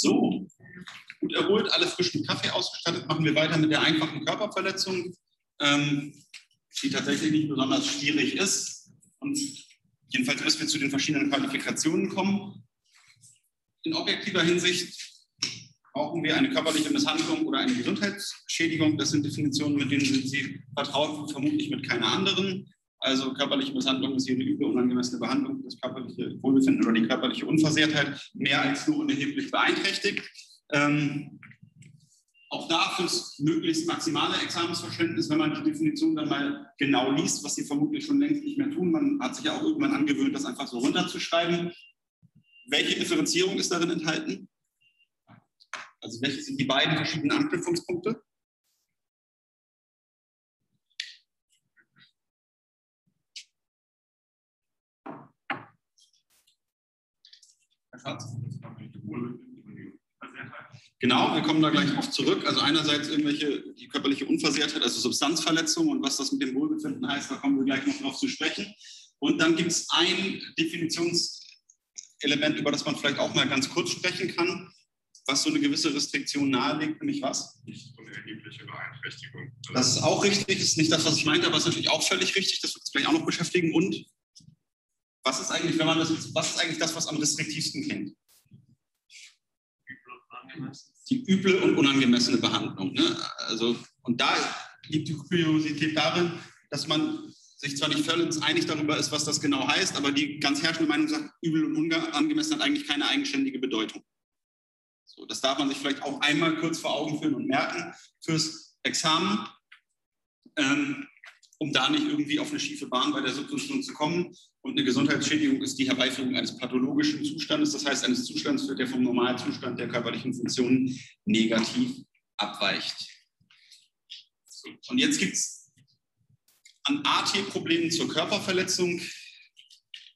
So, gut erholt, alle frischen Kaffee ausgestattet, machen wir weiter mit der einfachen Körperverletzung, ähm, die tatsächlich nicht besonders schwierig ist. Und jedenfalls müssen wir zu den verschiedenen Qualifikationen kommen. In objektiver Hinsicht brauchen wir eine körperliche Misshandlung oder eine Gesundheitsschädigung. Das sind Definitionen, mit denen sind Sie vertraut, vermutlich mit keiner anderen. Also körperliche Misshandlung ist jede üble, unangemessene Behandlung, das körperliche Wohlbefinden oder die körperliche Unversehrtheit mehr als nur unerheblich beeinträchtigt. Ähm, auch da fürs möglichst maximale Examensverständnis, wenn man die Definition dann mal genau liest, was sie vermutlich schon längst nicht mehr tun. Man hat sich ja auch irgendwann angewöhnt, das einfach so runterzuschreiben. Welche Differenzierung ist darin enthalten? Also welche sind die beiden verschiedenen Anknüpfungspunkte? Genau, wir kommen da gleich drauf zurück. Also einerseits irgendwelche die körperliche Unversehrtheit, also Substanzverletzung und was das mit dem Wohlbefinden heißt, da kommen wir gleich noch drauf zu sprechen. Und dann gibt es ein Definitionselement, über das man vielleicht auch mal ganz kurz sprechen kann, was so eine gewisse Restriktion nahelegt, nämlich was? Nicht unerhebliche Beeinträchtigung. Das ist auch richtig, das ist nicht das, was ich meinte, aber es ist natürlich auch völlig richtig, das wird uns gleich auch noch beschäftigen. Und was ist eigentlich, wenn man das, was ist eigentlich das, was am restriktivsten kennt? Die üble und unangemessene Behandlung. Ne? Also, und da liegt die Kuriosität darin, dass man sich zwar nicht völlig einig darüber ist, was das genau heißt, aber die ganz herrschende Meinung sagt, übel und unangemessen hat eigentlich keine eigenständige Bedeutung. So, das darf man sich vielleicht auch einmal kurz vor Augen führen und merken fürs Examen. Ähm, um da nicht irgendwie auf eine schiefe Bahn bei der Substitution zu kommen. Und eine Gesundheitsschädigung ist die Herbeiführung eines pathologischen Zustandes, das heißt eines Zustands, der vom Normalzustand der körperlichen Funktionen negativ abweicht. Und jetzt gibt es an AT-Problemen zur Körperverletzung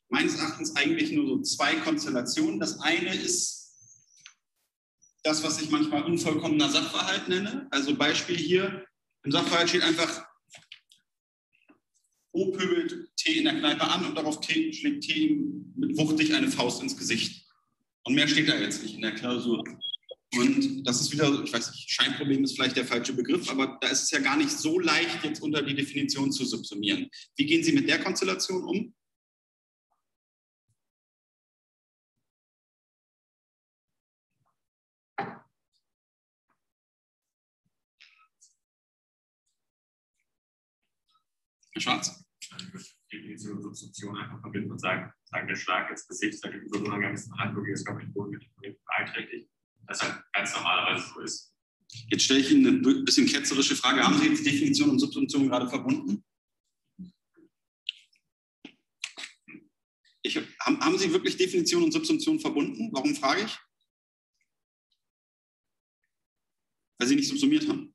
meines Erachtens eigentlich nur so zwei Konstellationen. Das eine ist das, was ich manchmal unvollkommener Sachverhalt nenne. Also Beispiel hier, im Sachverhalt steht einfach O pöbelt T in der Kneipe an und darauf schlägt T ihm mit wuchtig eine Faust ins Gesicht. Und mehr steht da jetzt nicht in der Klausur. Und das ist wieder, ich weiß nicht, Scheinproblem ist vielleicht der falsche Begriff, aber da ist es ja gar nicht so leicht, jetzt unter die Definition zu subsumieren. Wie gehen Sie mit der Konstellation um? Herr Schwarz. Definition und Substitution einfach verbinden und sagen, sagen der Schlag ins Gesicht, sagt die besondere Handlung, ist körperlich Boden beeinträchtigt. Das halt ganz normalerweise so ist. Jetzt stelle ich Ihnen eine bisschen ketzerische Frage. Haben Sie jetzt Definition und Subsumption gerade verbunden? Ich, haben, haben Sie wirklich Definition und Subsumption verbunden? Warum frage ich? Weil Sie nicht subsumiert haben.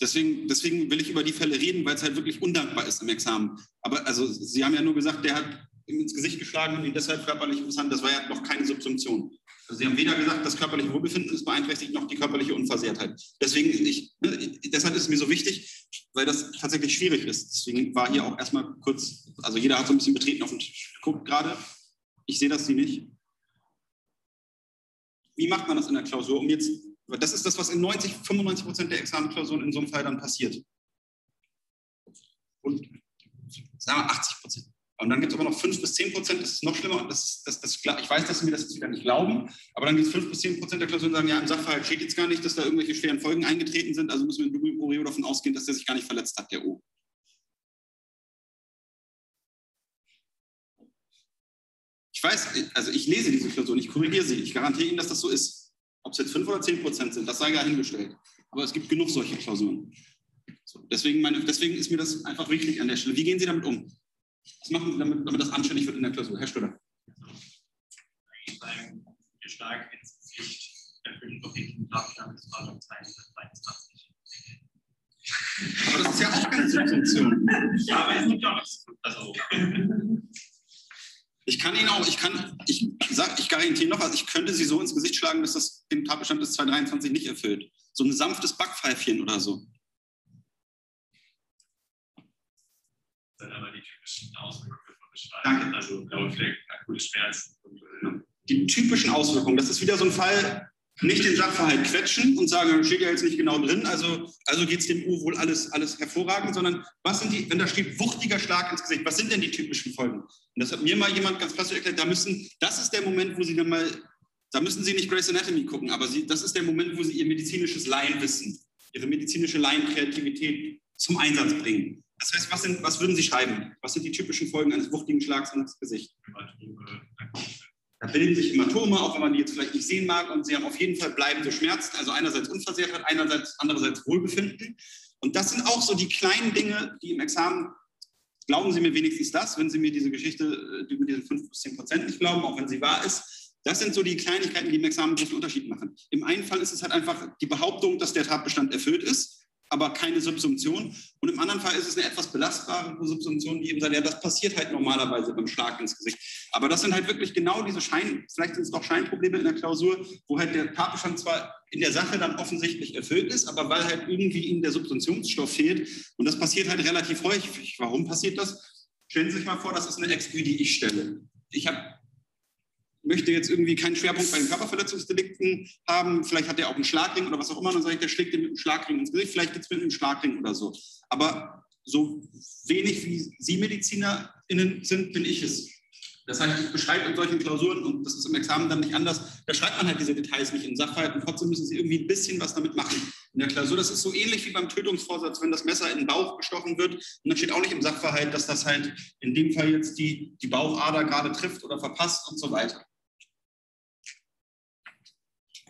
Deswegen, deswegen will ich über die Fälle reden, weil es halt wirklich undankbar ist im Examen. Aber also Sie haben ja nur gesagt, der hat ihm ins Gesicht geschlagen und ihn deshalb körperlich misshandelt. Das war ja noch keine Subsumption. Also Sie haben weder gesagt, das körperliche Wohlbefinden ist beeinträchtigt, noch die körperliche Unversehrtheit. Deswegen, ich, deshalb ist es mir so wichtig, weil das tatsächlich schwierig ist. Deswegen war hier auch erstmal kurz, also jeder hat so ein bisschen betreten auf den Tisch geguckt gerade. Ich sehe das Sie nicht. Wie macht man das in der Klausur, um jetzt das ist das, was in 90, 95 Prozent der Examenklausuren in so einem Fall dann passiert. Und sagen wir 80 Prozent. Und dann gibt es aber noch 5 bis 10 Prozent, das ist noch schlimmer. Das, das, das, ich weiß, dass Sie mir das jetzt wieder nicht glauben, aber dann gibt es 5 bis 10 Prozent der Klausuren, die sagen, ja, im Sachverhalt steht jetzt gar nicht, dass da irgendwelche schweren Folgen eingetreten sind, also müssen wir in Oreo davon ausgehen, dass der sich gar nicht verletzt hat, der O. Ich weiß, also ich lese diese Klausur, ich korrigiere sie, ich garantiere Ihnen, dass das so ist. Ob es jetzt 5 oder 10 Prozent sind, das sei ja hingestellt. Aber es gibt genug solche Klausuren. So, deswegen, meine, deswegen ist mir das einfach wichtig an der Stelle. Wie gehen Sie damit um? Was machen Sie damit, damit das anständig wird in der Klausur? Herr Stöder. Wir stark ins Gesicht doch den Abstand des Verhandlungsteils 23. Aber das ist ja auch keine Subsumption. Ja, aber es gibt ja auch nichts. Also. Ich kann Ihnen auch, ich kann, ich sag, ich garantiere noch, also ich könnte Sie so ins Gesicht schlagen, dass das den Tatbestand des 223 nicht erfüllt. So ein sanftes Backpfeifchen oder so. dann aber die typischen Auswirkungen von Beschreibung. Danke. Also blaue Flecken, akute Schmerzen. Und, äh, Die typischen Auswirkungen, das ist wieder so ein Fall, nicht den Sachverhalt quetschen und sagen, steht ja jetzt nicht genau drin, also, also geht es dem U wohl alles, alles hervorragend, sondern was sind die, wenn da steht wuchtiger Schlag ins Gesicht, was sind denn die typischen Folgen? Und das hat mir mal jemand ganz klassisch erklärt, da müssen, das ist der Moment, wo Sie dann mal, da müssen Sie nicht Grace Anatomy gucken, aber Sie, das ist der Moment, wo Sie Ihr medizinisches Laienwissen, Ihre medizinische Laienkreativität zum Einsatz bringen. Das heißt, was, sind, was würden Sie schreiben? Was sind die typischen Folgen eines wuchtigen Schlags ins Gesicht? Da bilden sich Hämatome, auch wenn man die jetzt vielleicht nicht sehen mag. Und sie haben auf jeden Fall bleibende Schmerzen. Also einerseits Unversehrtheit, einerseits, andererseits Wohlbefinden. Und das sind auch so die kleinen Dinge, die im Examen, glauben Sie mir wenigstens das, wenn Sie mir diese Geschichte über diese 5 bis 10 Prozent nicht glauben, auch wenn sie wahr ist. Das sind so die Kleinigkeiten, die im Examen großen Unterschied machen. Im einen Fall ist es halt einfach die Behauptung, dass der Tatbestand erfüllt ist aber keine Subsumption. Und im anderen Fall ist es eine etwas belastbare Subsumption, die eben sagt, ja, das passiert halt normalerweise beim Schlag ins Gesicht. Aber das sind halt wirklich genau diese Schein, vielleicht sind es doch Scheinprobleme in der Klausur, wo halt der Tatbestand zwar in der Sache dann offensichtlich erfüllt ist, aber weil halt irgendwie ihnen der Subsumptionsstoff fehlt. Und das passiert halt relativ häufig. Warum passiert das? Stellen Sie sich mal vor, das ist eine Exkü, die ich stelle. Ich habe möchte jetzt irgendwie keinen Schwerpunkt bei den Körperverletzungsdelikten haben, vielleicht hat er auch einen Schlagring oder was auch immer, dann sage ich, der schlägt dir mit einem Schlagring ins Gesicht, vielleicht gibt es mit einem Schlagring oder so. Aber so wenig wie Sie MedizinerInnen sind, bin ich es. Das heißt, ich beschreibe in solchen Klausuren, und das ist im Examen dann nicht anders, da schreibt man halt diese Details nicht in Sachverhalt und trotzdem müssen Sie irgendwie ein bisschen was damit machen. In der Klausur, das ist so ähnlich wie beim Tötungsvorsatz, wenn das Messer in den Bauch gestochen wird und dann steht auch nicht im Sachverhalt, dass das halt in dem Fall jetzt die, die Bauchader gerade trifft oder verpasst und so weiter.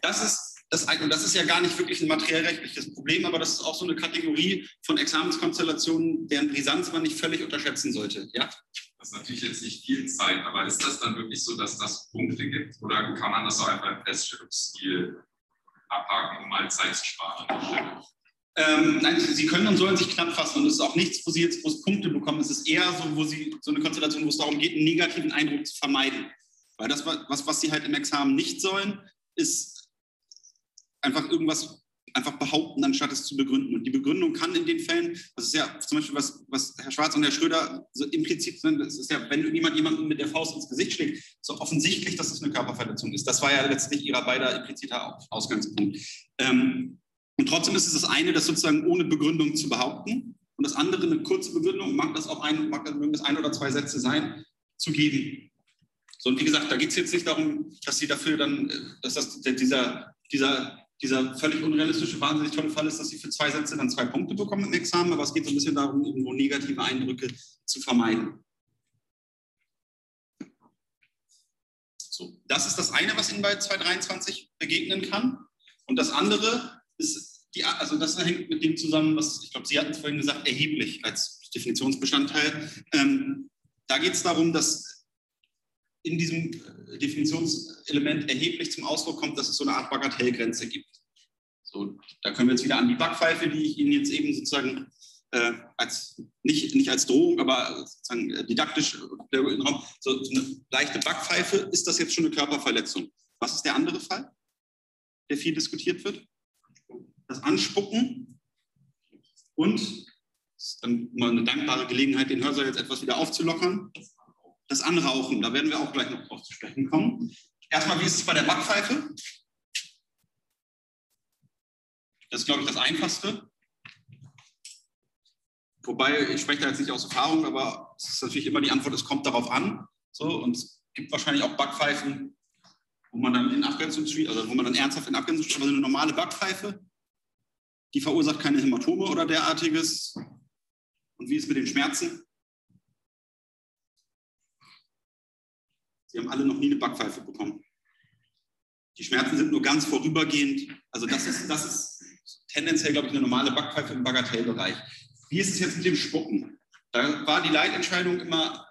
Das ist das, und das ist ja gar nicht wirklich ein materiellrechtliches Problem, aber das ist auch so eine Kategorie von Examenskonstellationen, deren Brisanz man nicht völlig unterschätzen sollte. Ja? Das ist natürlich jetzt nicht viel Zeit, aber ist das dann wirklich so, dass das Punkte gibt oder kann man das auch einfach im Feststellungsstil abhaken, um mal Zeit zu sparen? Ähm, nein, Sie können und sollen sich knapp fassen und es ist auch nichts, wo Sie jetzt groß Punkte bekommen. Es ist eher so, wo Sie so eine Konstellation, wo es darum geht, einen negativen Eindruck zu vermeiden. Weil das, was, was Sie halt im Examen nicht sollen, ist einfach irgendwas einfach behaupten, anstatt es zu begründen. Und die Begründung kann in den Fällen, das ist ja zum Beispiel, was, was Herr Schwarz und Herr Schröder so implizit sind, das ist ja, wenn jemand jemanden mit der Faust ins Gesicht schlägt, so offensichtlich, dass es eine Körperverletzung ist. Das war ja letztlich ihrer beider impliziter Ausgangspunkt. Ähm, und trotzdem ist es das eine, das sozusagen ohne Begründung zu behaupten und das andere, eine kurze Begründung, mag das auch ein, mag das ein oder zwei Sätze sein, zu geben. So, und wie gesagt, da geht es jetzt nicht darum, dass sie dafür dann, äh, dass das, dieser, dieser dieser völlig unrealistische, wahnsinnig tolle Fall ist, dass sie für zwei Sätze dann zwei Punkte bekommen im Examen, aber es geht so ein bisschen darum, irgendwo negative Eindrücke zu vermeiden. So, das ist das eine, was Ihnen bei 223 begegnen kann. Und das andere ist, die, also das hängt mit dem zusammen, was ich glaube, Sie hatten es vorhin gesagt, erheblich als Definitionsbestandteil. Ähm, da geht es darum, dass in diesem äh, Definitionselement erheblich zum Ausdruck kommt, dass es so eine Art Bagatellgrenze gibt. So, da können wir jetzt wieder an die Backpfeife, die ich Ihnen jetzt eben sozusagen äh, als nicht, nicht als Drohung, aber sozusagen äh, didaktisch äh, Raum, so, eine leichte Backpfeife, ist das jetzt schon eine Körperverletzung? Was ist der andere Fall, der viel diskutiert wird? Das Anspucken und dann mal eine dankbare Gelegenheit, den Hörsaal jetzt etwas wieder aufzulockern das Anrauchen, da werden wir auch gleich noch drauf zu sprechen kommen. Erstmal, wie ist es bei der Backpfeife? Das ist, glaube ich, das Einfachste. Wobei, ich spreche da jetzt nicht aus Erfahrung, aber es ist natürlich immer die Antwort, es kommt darauf an. So, und es gibt wahrscheinlich auch Backpfeifen, wo man dann in Abgrenzung, also wo man dann ernsthaft in Abgrenzung steht, aber eine normale Backpfeife, die verursacht keine Hämatome oder derartiges. Und wie ist es mit den Schmerzen? Sie haben alle noch nie eine Backpfeife bekommen. Die Schmerzen sind nur ganz vorübergehend. Also das ist, das ist tendenziell, glaube ich, eine normale Backpfeife im Bagatellbereich. Wie ist es jetzt mit dem Spucken? Da war die Leitentscheidung immer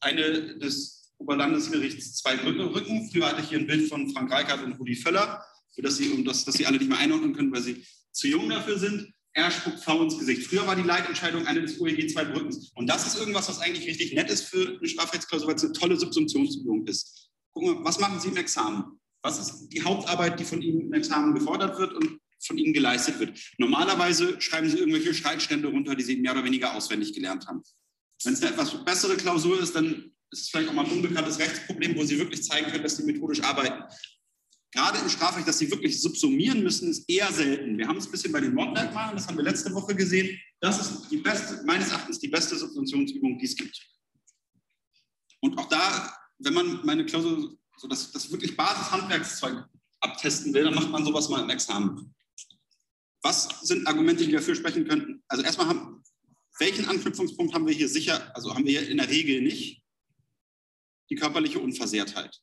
eine des Oberlandesgerichts zwei Rücken. Früher hatte ich hier ein Bild von Frank Reichert und Rudi Völler, für das Sie, um das, dass Sie alle nicht mehr einordnen können, weil Sie zu jung dafür sind er spuckt V ins Gesicht. Früher war die Leitentscheidung eine des OEG 2 Brückens. Und das ist irgendwas, was eigentlich richtig nett ist für eine Strafrechtsklausur, weil es eine tolle Subsumptionsübung ist. Gucken wir, was machen Sie im Examen? Was ist die Hauptarbeit, die von Ihnen im Examen gefordert wird und von Ihnen geleistet wird? Normalerweise schreiben Sie irgendwelche Streitstände runter, die Sie mehr oder weniger auswendig gelernt haben. Wenn es eine etwas bessere Klausur ist, dann ist es vielleicht auch mal ein unbekanntes Rechtsproblem, wo Sie wirklich zeigen können, dass Sie methodisch arbeiten. Gerade im Strafrecht, dass Sie wirklich subsumieren müssen, ist eher selten. Wir haben es ein bisschen bei den Mordmerkmalen, das haben wir letzte Woche gesehen. Das ist die beste, meines Erachtens die beste Subsumptionsübung, die es gibt. Und auch da, wenn man meine Klausur, so das, das wirklich Basishandwerkszeug abtesten will, dann macht man sowas mal im Examen. Was sind Argumente, die dafür sprechen könnten? Also erstmal haben, welchen Anknüpfungspunkt haben wir hier sicher, also haben wir hier in der Regel nicht? Die körperliche Unversehrtheit.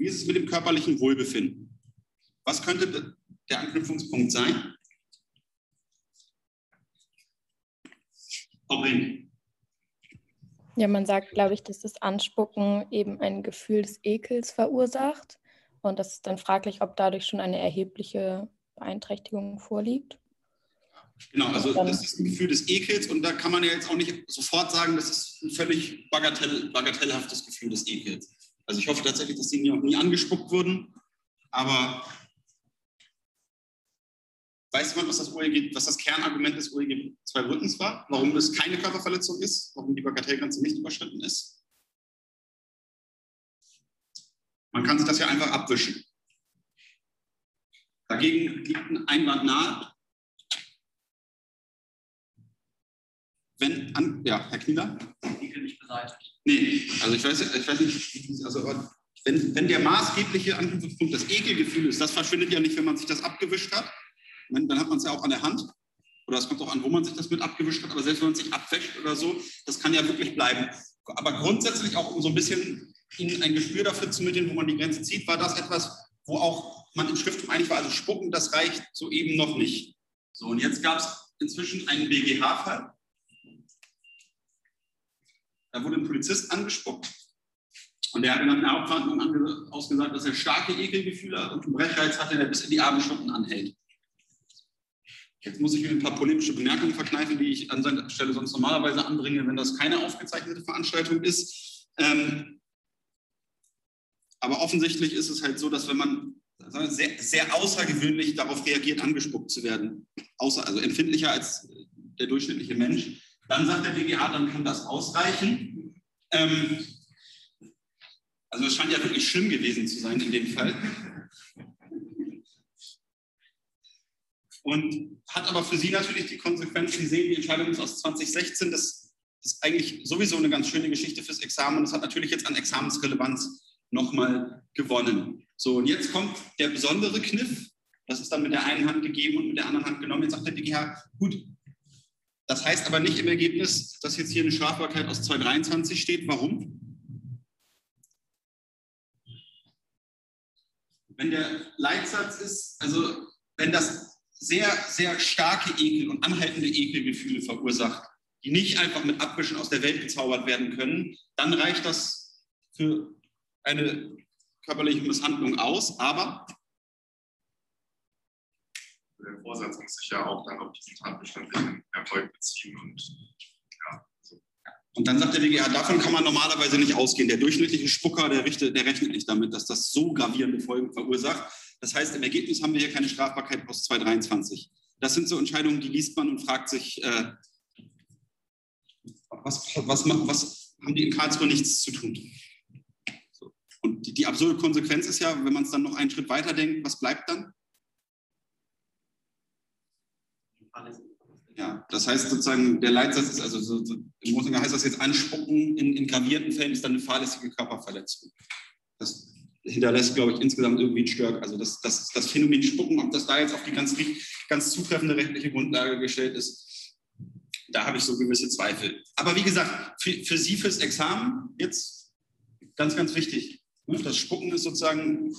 Wie ist es mit dem körperlichen Wohlbefinden? Was könnte der Anknüpfungspunkt sein? Frau Brink. Ja, man sagt, glaube ich, dass das Anspucken eben ein Gefühl des Ekels verursacht. Und das ist dann fraglich, ob dadurch schon eine erhebliche Beeinträchtigung vorliegt. Genau, also das ist ein Gefühl des Ekels und da kann man ja jetzt auch nicht sofort sagen, das ist ein völlig bagatell, bagatellhaftes Gefühl des Ekels. Also ich hoffe tatsächlich, dass sie auch nie angespuckt wurden, aber weiß man, was das, OEG, was das Kernargument des OEG 2 Rückens war? Warum es keine Körperverletzung ist? Warum die Bagatellgrenze nicht überschritten ist? Man kann sich das ja einfach abwischen. Dagegen liegt ein Einwand nahe. Wenn, an, ja, Herr Knieler? Ekel nicht beseitigt. Nee, also ich weiß, ich weiß nicht, also wenn, wenn der maßgebliche Anknüpfungspunkt das Ekelgefühl ist, das verschwindet ja nicht, wenn man sich das abgewischt hat. Dann hat man es ja auch an der Hand. Oder es kommt auch an, wo man sich das mit abgewischt hat. Aber selbst wenn man sich abwäscht oder so, das kann ja wirklich bleiben. Aber grundsätzlich auch, um so ein bisschen Ihnen ein Gespür dafür zu mitteln, wo man die Grenze zieht, war das etwas, wo auch man im Schriftum einig war, also spucken, das reicht so eben noch nicht. So, und jetzt gab es inzwischen einen BGH-Fall. Da wurde ein Polizist angespuckt und der hat in der Hauptverhandlung ausgesagt, dass er starke Ekelgefühle und Brechreiz hatte, der bis in die Abendstunden anhält. Jetzt muss ich mir ein paar polemische Bemerkungen verkneifen, die ich an seiner Stelle sonst normalerweise anbringe, wenn das keine aufgezeichnete Veranstaltung ist. Ähm, aber offensichtlich ist es halt so, dass wenn man sehr, sehr außergewöhnlich darauf reagiert, angespuckt zu werden, außer, also empfindlicher als der durchschnittliche Mensch, dann sagt der BGH, dann kann das ausreichen. Ähm, also es scheint ja wirklich schlimm gewesen zu sein in dem Fall. Und hat aber für Sie natürlich die Konsequenz, Sie sehen, die Entscheidung ist aus 2016, das ist eigentlich sowieso eine ganz schöne Geschichte fürs Examen und das hat natürlich jetzt an Examensrelevanz nochmal gewonnen. So, und jetzt kommt der besondere Kniff. Das ist dann mit der einen Hand gegeben und mit der anderen Hand genommen. Jetzt sagt der BGH, gut, das heißt aber nicht im Ergebnis, dass jetzt hier eine Strafbarkeit aus 223 steht. Warum? Wenn der Leitsatz ist, also wenn das sehr, sehr starke Ekel und anhaltende Ekelgefühle verursacht, die nicht einfach mit Abwischen aus der Welt gezaubert werden können, dann reicht das für eine körperliche Misshandlung aus, aber der Vorsatz muss sich ja auch dann auf diesen tatbestandlichen Erfolg beziehen und ja. So. Und dann sagt der WGH, davon kann man normalerweise nicht ausgehen. Der durchschnittliche Spucker, der, richtet, der rechnet nicht damit, dass das so gravierende Folgen verursacht. Das heißt, im Ergebnis haben wir hier keine Strafbarkeit aus 223. Das sind so Entscheidungen, die liest man und fragt sich, äh, was, was, was haben die in Karlsruhe nichts zu tun? Und die, die absurde Konsequenz ist ja, wenn man es dann noch einen Schritt weiter denkt, was bleibt dann? Ja, das heißt sozusagen, der Leitsatz ist, also so, so, im Großen heißt das jetzt Anspucken in, in gravierten Fällen ist dann eine fahrlässige Körperverletzung. Das hinterlässt, glaube ich, insgesamt irgendwie ein Störk. Also das, das, das Phänomen Spucken, ob das da jetzt auf die ganz, ganz zutreffende rechtliche Grundlage gestellt ist, da habe ich so gewisse Zweifel. Aber wie gesagt, für, für Sie fürs Examen jetzt ganz, ganz wichtig. Ne, das Spucken ist sozusagen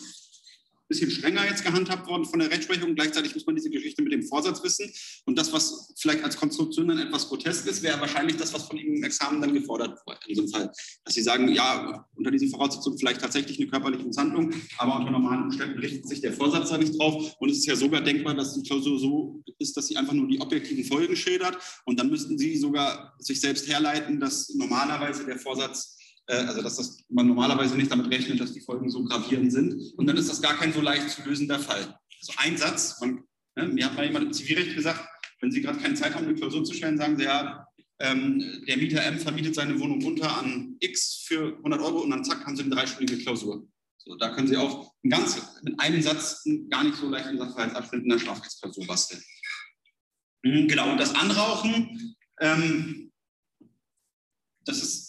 bisschen strenger jetzt gehandhabt worden von der Rechtsprechung. Gleichzeitig muss man diese Geschichte mit dem Vorsatz wissen. Und das, was vielleicht als Konstruktion dann etwas grotesk ist, wäre wahrscheinlich das, was von Ihnen im Examen dann gefordert wurde in diesem Fall. Dass Sie sagen, ja, unter diesen Voraussetzungen vielleicht tatsächlich eine körperliche Misshandlung, aber unter normalen Umständen richtet sich der Vorsatz da nicht drauf. Und es ist ja sogar denkbar, dass die Klausur so ist, dass sie einfach nur die objektiven Folgen schildert. Und dann müssten Sie sogar sich selbst herleiten, dass normalerweise der Vorsatz also dass das, man normalerweise nicht damit rechnet, dass die Folgen so gravierend sind. Und dann ist das gar kein so leicht zu lösender Fall. Also ein Satz, man, ne, mir hat mal jemand im Zivilrecht gesagt, wenn Sie gerade keine Zeit haben, eine Klausur zu stellen, sagen Sie ja, ähm, der Mieter M vermietet seine Wohnung unter an X für 100 Euro und dann zack, haben Sie eine dreistündige Klausur. So, da können Sie auch ganz, mit einem Satz gar nicht so leicht einen Sachverhaltsabschnitt in der Strafrechtsklausur basteln. Mhm, genau, und das Anrauchen, ähm, das ist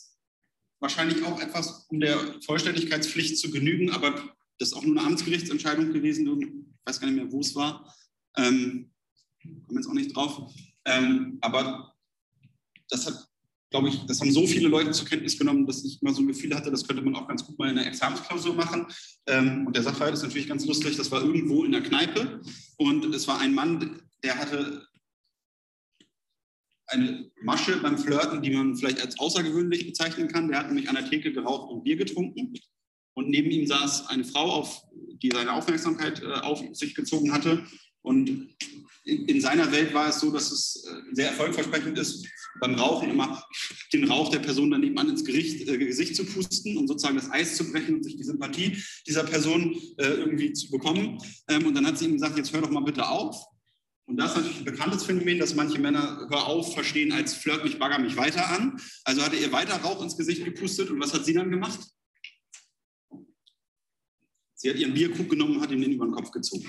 wahrscheinlich auch etwas, um der Vollständigkeitspflicht zu genügen, aber das ist auch nur eine Amtsgerichtsentscheidung gewesen, ich weiß gar nicht mehr, wo es war. Ähm, komme jetzt auch nicht drauf. Ähm, aber das hat, glaube ich, das haben so viele Leute zur Kenntnis genommen, dass ich immer so ein Gefühl hatte, das könnte man auch ganz gut mal in der Examensklausur machen. Ähm, und der Sachverhalt ist natürlich ganz lustig. Das war irgendwo in der Kneipe und es war ein Mann, der hatte eine Masche beim Flirten, die man vielleicht als außergewöhnlich bezeichnen kann. Der hat nämlich an der Theke geraucht und Bier getrunken. Und neben ihm saß eine Frau, auf, die seine Aufmerksamkeit äh, auf sich gezogen hatte. Und in, in, seiner Welt war es so, dass es äh, sehr erfolgversprechend ist, beim Rauchen immer den Rauch der Person daneben an ins Gericht, äh, Gesicht zu pusten, um sozusagen das Eis zu brechen und sich die Sympathie dieser Person äh, irgendwie zu bekommen. Ähm, und dann hat sie ihm gesagt, jetzt hör doch mal bitte auf. Und das ist natürlich ein bekanntes Phänomen, dass manche Männer Hör auf verstehen als Flirt mich, bagger mich weiter an. Also hat er ihr weiter Rauch ins Gesicht gepustet und was hat sie dann gemacht? Sie hat ihren Bierkrug genommen und hat ihm den über den Kopf gezogen.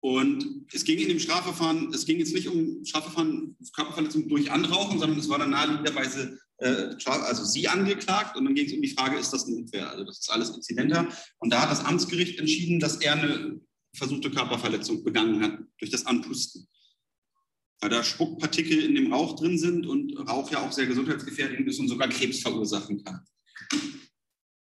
Und es ging in dem Strafverfahren, es ging jetzt nicht um Strafverfahren, Körperverletzung durch Anrauchen, sondern es war dann naheliegenderweise also sie angeklagt und dann ging es um die Frage, ist das Notwehr? Also das ist alles inzidenter. Und da hat das Amtsgericht entschieden, dass er eine versuchte Körperverletzung begangen hat durch das Anpusten. Weil da Spuckpartikel in dem Rauch drin sind und Rauch ja auch sehr gesundheitsgefährdend ist und sogar Krebs verursachen kann.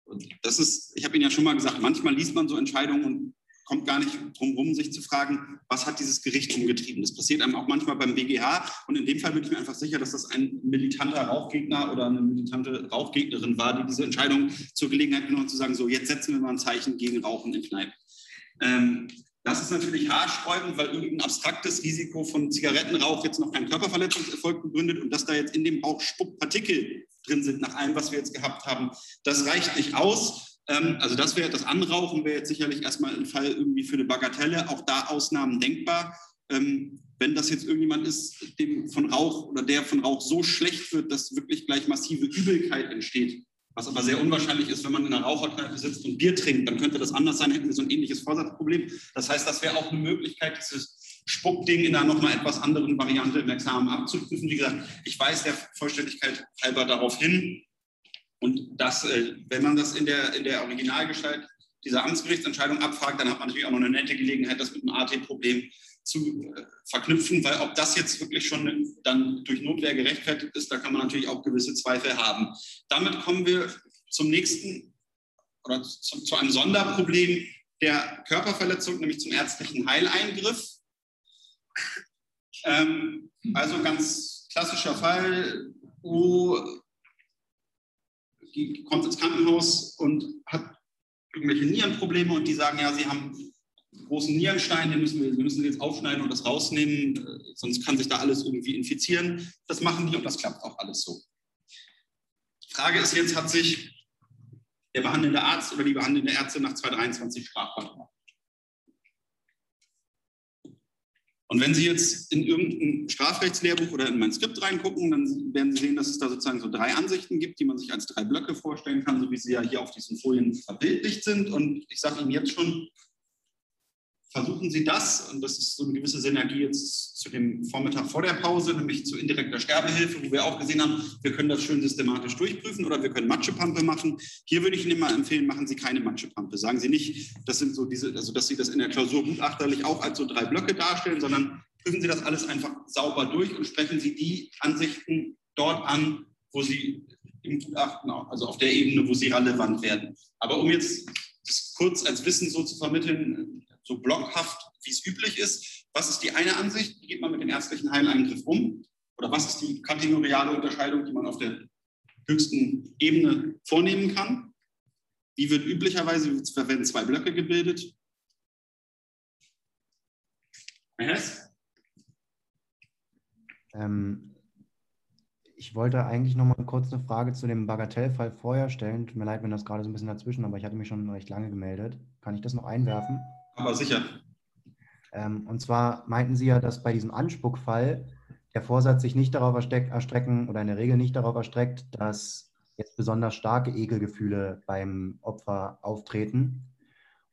Und das ist, ich habe Ihnen ja schon mal gesagt, manchmal liest man so Entscheidungen und kommt gar nicht drum herum, sich zu fragen, was hat dieses Gericht umgetrieben. Das passiert einem auch manchmal beim BGH. Und in dem Fall bin ich mir einfach sicher, dass das ein militanter Rauchgegner oder eine militante Rauchgegnerin war, die diese Entscheidung zur Gelegenheit genommen hat, zu sagen, so jetzt setzen wir mal ein Zeichen gegen Rauchen in Kneipen. Ähm, das ist natürlich haarsträubend, weil irgendein abstraktes Risiko von Zigarettenrauch jetzt noch keinen Körperverletzungserfolg begründet und dass da jetzt in dem Rauch Spuckpartikel drin sind, nach allem, was wir jetzt gehabt haben, das reicht nicht aus. Ähm, also das wäre das Anrauchen wäre jetzt sicherlich erstmal ein Fall irgendwie für eine Bagatelle, auch da Ausnahmen denkbar. Ähm, wenn das jetzt irgendjemand ist, dem von Rauch oder der von Rauch so schlecht wird, dass wirklich gleich massive Übelkeit entsteht, was aber sehr unwahrscheinlich ist, wenn man in einer Raucherkneipe sitzt und Bier trinkt, dann könnte das anders sein, hätten wir so ein ähnliches Vorsatzproblem. Das heißt, das wäre auch eine Möglichkeit, dieses Spuckding in einer nochmal etwas anderen Variante im Examen abzuprüfen. Wie gesagt, ich weise der Vollständigkeit halber darauf hin, und das, äh, wenn man das in der, in der Originalgestalt dieser Amtsgerichtsentscheidung abfragt, dann hat man natürlich auch noch eine nette Gelegenheit, das mit dem AT-Problem zu äh, verknüpfen, weil ob das jetzt wirklich schon dann durch Notwehr gerechtfertigt ist, da kann man natürlich auch gewisse Zweifel haben. Damit kommen wir zum nächsten oder zu, zu einem Sonderproblem der Körperverletzung, nämlich zum ärztlichen Heileingriff. Ähm, also ganz klassischer Fall, wo kommt ins Krankenhaus und hat irgendwelche Nierenprobleme und die sagen, ja, sie haben einen großen Nierenstein, den müssen wir, wir müssen jetzt aufschneiden und das rausnehmen, äh, sonst kann sich da alles irgendwie infizieren. Das machen die und das klappt auch alles so. Frage ist jetzt, hat sich der behandelnde Arzt oder die behandelnde Ärztin nach 223 strafbar gemacht? Und wenn Sie jetzt in irgendein Strafrechtslehrbuch oder in mein Skript reingucken, dann werden Sie sehen, dass es da sozusagen so drei Ansichten gibt, die man sich als drei Blöcke vorstellen kann, so wie sie ja hier auf diesen Folien verbildlicht sind. Und ich sage Ihnen jetzt schon, versuchen Sie das, und das ist so eine gewisse Synergie jetzt zu dem Vormittag vor der Pause, nämlich zu indirekter Sterbehilfe, wo wir auch gesehen haben, wir können das schön systematisch durchprüfen oder wir können Matschepampe machen. Hier würde ich Ihnen immer empfehlen, machen Sie keine Matschepampe. Sagen Sie nicht, das sind so diese, also dass Sie das in der Klausur gutachterlich auch als so drei Blöcke darstellen, sondern prüfen Sie das alles einfach sauber durch und sprechen Sie die Ansichten dort an, wo Sie im Gutachten, also auf der Ebene, wo sie relevant werden. Aber um jetzt das kurz als Wissen so zu vermitteln, so blockhaft, wie es üblich ist. Was ist die eine Ansicht? Wie geht man mit dem ärztlichen Heileingriff um? Oder was ist die kategoriale Unterscheidung, die man auf der höchsten Ebene vornehmen kann? Wie wird üblicherweise, werden zwei Blöcke gebildet? Herr Hess? Ähm, ich wollte eigentlich noch mal kurz eine Frage zu dem Bagatellfall vorher stellen. Tut mir leid, wenn das gerade so ein bisschen dazwischen, aber ich hatte mich schon recht lange gemeldet. Kann ich das noch einwerfen? Aber sicher. Ähm, und zwar meinten Sie ja, dass bei diesem Anspuckfall der Vorsatz sich nicht darauf erstrecken oder in der Regel nicht darauf erstreckt, dass jetzt besonders starke Ekelgefühle beim Opfer auftreten.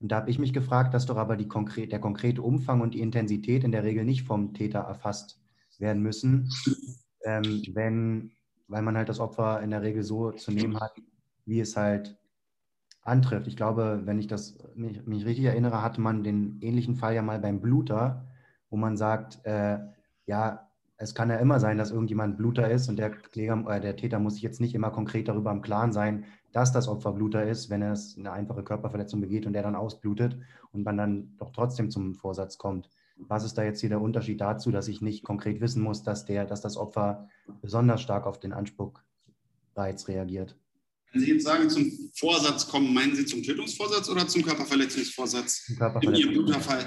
Und da habe ich mich gefragt, dass doch aber konkret, der konkrete Umfang und die Intensität in der Regel nicht vom Täter erfasst werden müssen, ähm, wenn, weil man halt das Opfer in der Regel so zu nehmen hat, wie es halt antrifft. Ich glaube, wenn ich das mich, mich richtig erinnere, hatte man den ähnlichen Fall ja mal beim Bluter, wo man sagt, äh, ja, es kann ja immer sein, dass irgendjemand Bluter ist und der, Kläger, äh, der Täter muss sich jetzt nicht immer konkret darüber im Klaren sein, dass das Opfer Bluter ist, wenn er es eine einfache Körperverletzung begeht und der dann ausblutet und man dann doch trotzdem zum Vorsatz kommt. Was ist da jetzt hier der Unterschied dazu, dass ich nicht konkret wissen muss, dass, der, dass das Opfer besonders stark auf den Anspuckreiz reagiert? Wenn Sie jetzt sagen, zum Vorsatz kommen, meinen Sie zum Tötungsvorsatz oder zum Körperverletzungsvorsatz? Zum Körperverletzungsvorsatz.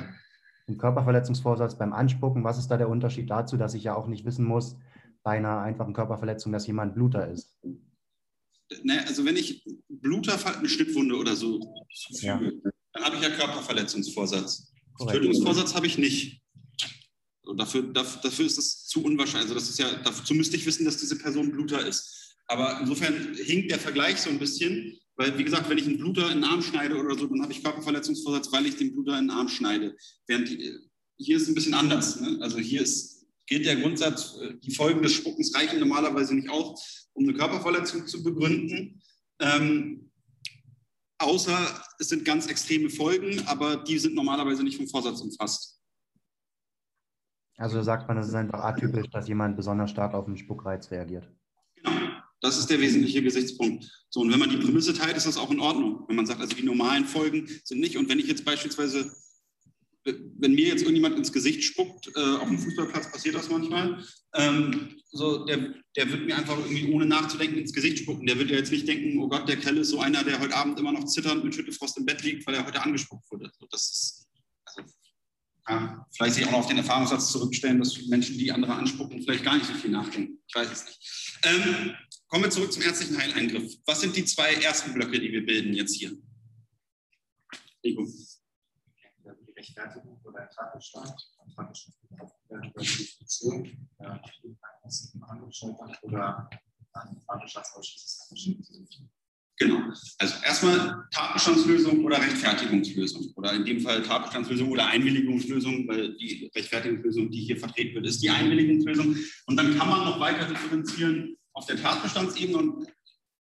Im Körperverletzungsvorsatz beim Anspucken, was ist da der Unterschied dazu, dass ich ja auch nicht wissen muss, bei einer einfachen Körperverletzung, dass jemand Bluter ist? Ne, also wenn ich Bluter, eine Schnittwunde oder so zufüge, ja. dann habe ich ja Körperverletzungsvorsatz. Korrekt. Tötungsvorsatz habe ich nicht. Und dafür, dafür ist es zu unwahrscheinlich. Also das ist ja, dazu müsste ich wissen, dass diese Person Bluter ist. Aber insofern hinkt der Vergleich so ein bisschen, weil, wie gesagt, wenn ich einen Bluter in den Arm schneide oder so, dann habe ich Körperverletzungsvorsatz, weil ich den Bluter in den Arm schneide. Während hier ist es ein bisschen anders. Ne? Also hier ist, gilt der Grundsatz, äh, die Folgen des Spuckens reichen normalerweise nicht aus, um eine Körperverletzung zu begründen. Ähm, außer es sind ganz extreme Folgen, aber die sind normalerweise nicht vom Vorsatz umfasst. Also sagt man, es ist einfach atypisch, dass jemand besonders stark auf den Spuckreiz reagiert. Das ist der wesentliche Gesichtspunkt. So, und wenn man die Prämisse teilt, ist das auch in Ordnung. Wenn man sagt, also die normalen Folgen sind nicht. Und wenn ich jetzt beispielsweise, wenn mir jetzt irgendjemand ins Gesicht spuckt, äh, auf dem Fußballplatz passiert das manchmal, ähm, so, der, der wird mir einfach irgendwie ohne nachzudenken ins Gesicht spucken. Der wird ja jetzt nicht denken, oh Gott, der Kerl ist so einer, der heute Abend immer noch zitternd mit Schüttelfrost im Bett liegt, weil er heute angespuckt wurde. So, das ist, also, ja, vielleicht sich auch noch auf den Erfahrungssatz zurückstellen, dass Menschen, die andere anspucken, vielleicht gar nicht so viel nachdenken. Ich weiß es nicht. Ähm, Kommen wir zurück zum ärztlichen Heileingriff. Was sind die zwei ersten Blöcke, die wir bilden jetzt hier? Rico. Die Rechtfertigung oder der Tatbestand, Tatbestand über die Definition, oder Tatbestandsausschluss Genau. Also erstmal Tatbestandslösung oder Rechtfertigungslösung. Oder in dem Fall Tatbestandslösung oder Einwilligungslösung, weil die Rechtfertigungslösung, die hier vertreten wird, ist die Einwilligungslösung. Und dann kann man noch weiter differenzieren auf der Tatbestandsebene und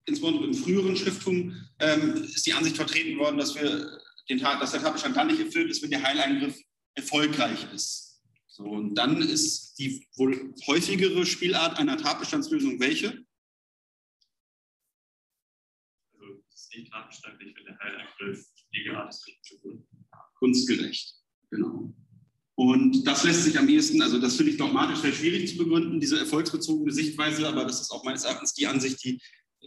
insbesondere im früheren Schrifttum ähm, ist die Ansicht vertreten worden, dass, wir den Tat, dass der Tatbestand dann nicht erfüllt ist, wenn der Heileingriff erfolgreich ist. So, und dann ist die wohl häufigere Spielart einer Tatbestandslösung welche? Also es ist nicht tatbestandlich, wenn der Heileingriff Legeart ist. Kunstgerecht, genau. Und das lässt sich am ehesten, also das finde ich dogmatisch sehr schwierig zu begründen, diese erfolgsbezogene Sichtweise, aber das ist auch meines Erachtens die Ansicht, die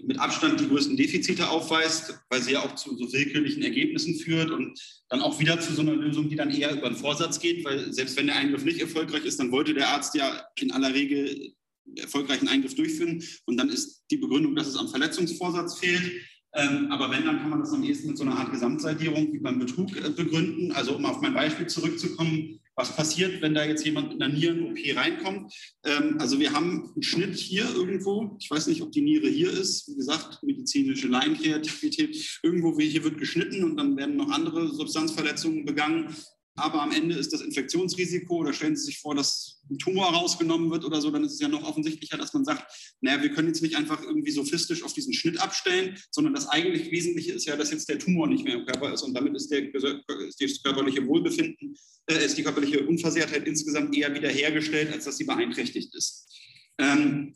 mit Abstand die größten Defizite aufweist, weil sie ja auch zu so willkürlichen Ergebnissen führt und dann auch wieder zu so einer Lösung, die dann eher über den Vorsatz geht, weil selbst wenn der Eingriff nicht erfolgreich ist, dann wollte der Arzt ja in aller Regel erfolgreichen Eingriff durchführen und dann ist die Begründung, dass es am Verletzungsvorsatz fehlt. Ähm, aber wenn, dann kann man das am ehesten mit so einer Art Gesamtseitierung wie beim Betrug äh, begründen. Also um auf mein Beispiel zurückzukommen, was passiert, wenn da jetzt jemand mit einer Nieren-OP reinkommt? Ähm, also wir haben einen Schnitt hier irgendwo. Ich weiß nicht, ob die Niere hier ist. Wie gesagt, medizinische Laienkreativität. Irgendwo hier wird geschnitten und dann werden noch andere Substanzverletzungen begangen. Aber am Ende ist das Infektionsrisiko, oder stellen Sie sich vor, dass ein Tumor rausgenommen wird oder so, dann ist es ja noch offensichtlicher, dass man sagt, naja, wir können jetzt nicht einfach irgendwie sophistisch auf diesen Schnitt abstellen, sondern das eigentlich Wesentliche ist ja, dass jetzt der Tumor nicht mehr im Körper ist und damit ist, der, ist das körperliche Wohlbefinden, äh, ist die körperliche Unversehrtheit insgesamt eher wiederhergestellt, als dass sie beeinträchtigt ist. Ähm,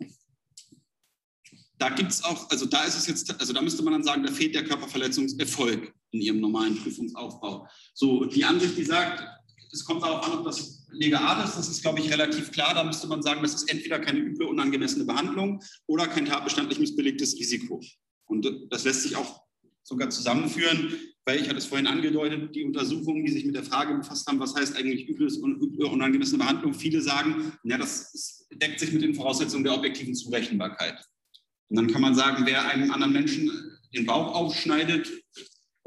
da gibt es auch, also da ist es jetzt, also da müsste man dann sagen, da fehlt der Körperverletzungserfolg in ihrem normalen Prüfungsaufbau. So, die Ansicht, die sagt, es kommt darauf an, ob das legal ist, das ist, glaube ich, relativ klar. Da müsste man sagen, das ist entweder keine üble, unangemessene Behandlung oder kein tatbestandlich missbelegtes Risiko. Und das lässt sich auch sogar zusammenführen, weil ich hatte es vorhin angedeutet, die Untersuchungen, die sich mit der Frage befasst haben, was heißt eigentlich üble, üble unangemessene Behandlung, viele sagen, ja, das deckt sich mit den Voraussetzungen der objektiven Zurechenbarkeit. Und dann kann man sagen, wer einem anderen Menschen den Bauch aufschneidet,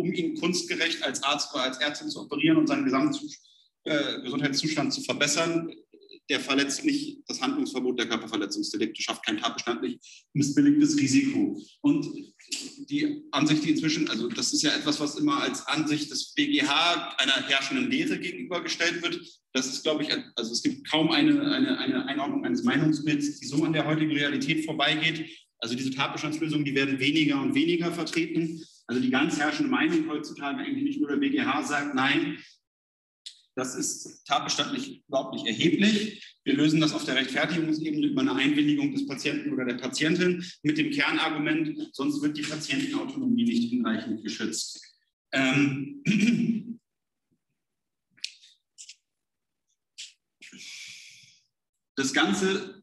um ihn kunstgerecht als Arzt oder als Ärztin zu operieren und seinen Gesamtzustand äh, Gesundheitszustand zu verbessern. Der verletzt nicht das Handlungsverbot der Körperverletzungsdelikte, schafft kein tatbestandlich missbilligtes Risiko. Und die Ansicht, die inzwischen, also das ist ja etwas, was immer als Ansicht des BGH einer herrschenden Lehre gegenübergestellt wird. Das ist, glaube ich, also es gibt kaum eine, eine, eine Einordnung eines Meinungsbilds, die so an der heutigen Realität vorbeigeht. Also diese Tatbestandslösungen, die werden weniger und weniger vertreten. Also die ganz herrschende Meinung heutzutage, eigentlich nicht nur der BGH sagt, nein, das ist tatbestandlich überhaupt nicht erheblich. Wir lösen das auf der Rechtfertigungsebene über eine Einwilligung des Patienten oder der Patientin mit dem Kernargument, sonst wird die Patientenautonomie nicht hinreichend geschützt. Ähm, das Ganze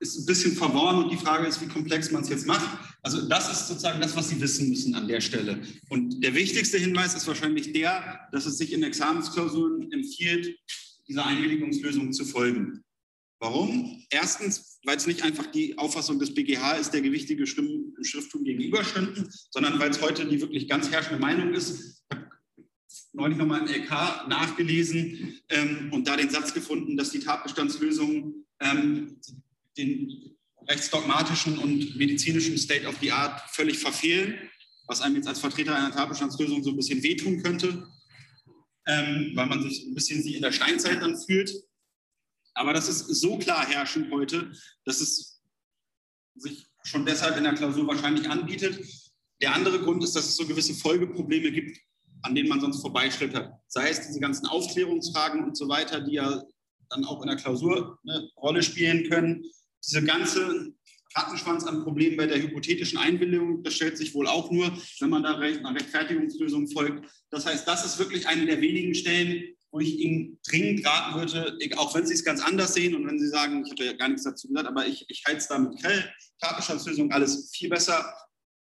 ist ein bisschen verworren und die Frage ist, wie komplex man es jetzt macht. Also das ist sozusagen das, was Sie wissen müssen an der Stelle. Und der wichtigste Hinweis ist wahrscheinlich der, dass es sich in Examensklausuren empfiehlt, dieser Einwilligungslösung zu folgen. Warum? Erstens, weil es nicht einfach die Auffassung des BGH ist, der gewichtige Stimmen im Schrifttum gegenüberstünden, sondern weil es heute die wirklich ganz herrschende Meinung ist. Ich habe neulich nochmal im LK nachgelesen ähm, und da den Satz gefunden, dass die Tatbestandslösung ähm, den rechtsdogmatischen und medizinischen State of the Art völlig verfehlen, was einem jetzt als Vertreter einer Tatbestandslösung so ein bisschen wehtun könnte, ähm, weil man sich ein bisschen wie in der Steinzeit dann fühlt. Aber das ist so klar herrschend heute, dass es sich schon deshalb in der Klausur wahrscheinlich anbietet. Der andere Grund ist, dass es so gewisse Folgeprobleme gibt, an denen man sonst vorbeischlittert. Sei es diese ganzen Aufklärungsfragen und so weiter, die ja dann auch in der Klausur eine Rolle spielen können diese ganze Rattenschwanz an Problemen bei der hypothetischen Einwilligung, das stellt sich wohl auch nur, wenn man da einer Rechtfertigungslösung folgt. Das heißt, das ist wirklich eine der wenigen Stellen, wo ich Ihnen dringend raten würde, auch wenn Sie es ganz anders sehen und wenn Sie sagen, ich habe ja gar nichts dazu gesagt, aber ich, ich halte es da mit Krell, Tatbestandslösung, alles viel besser.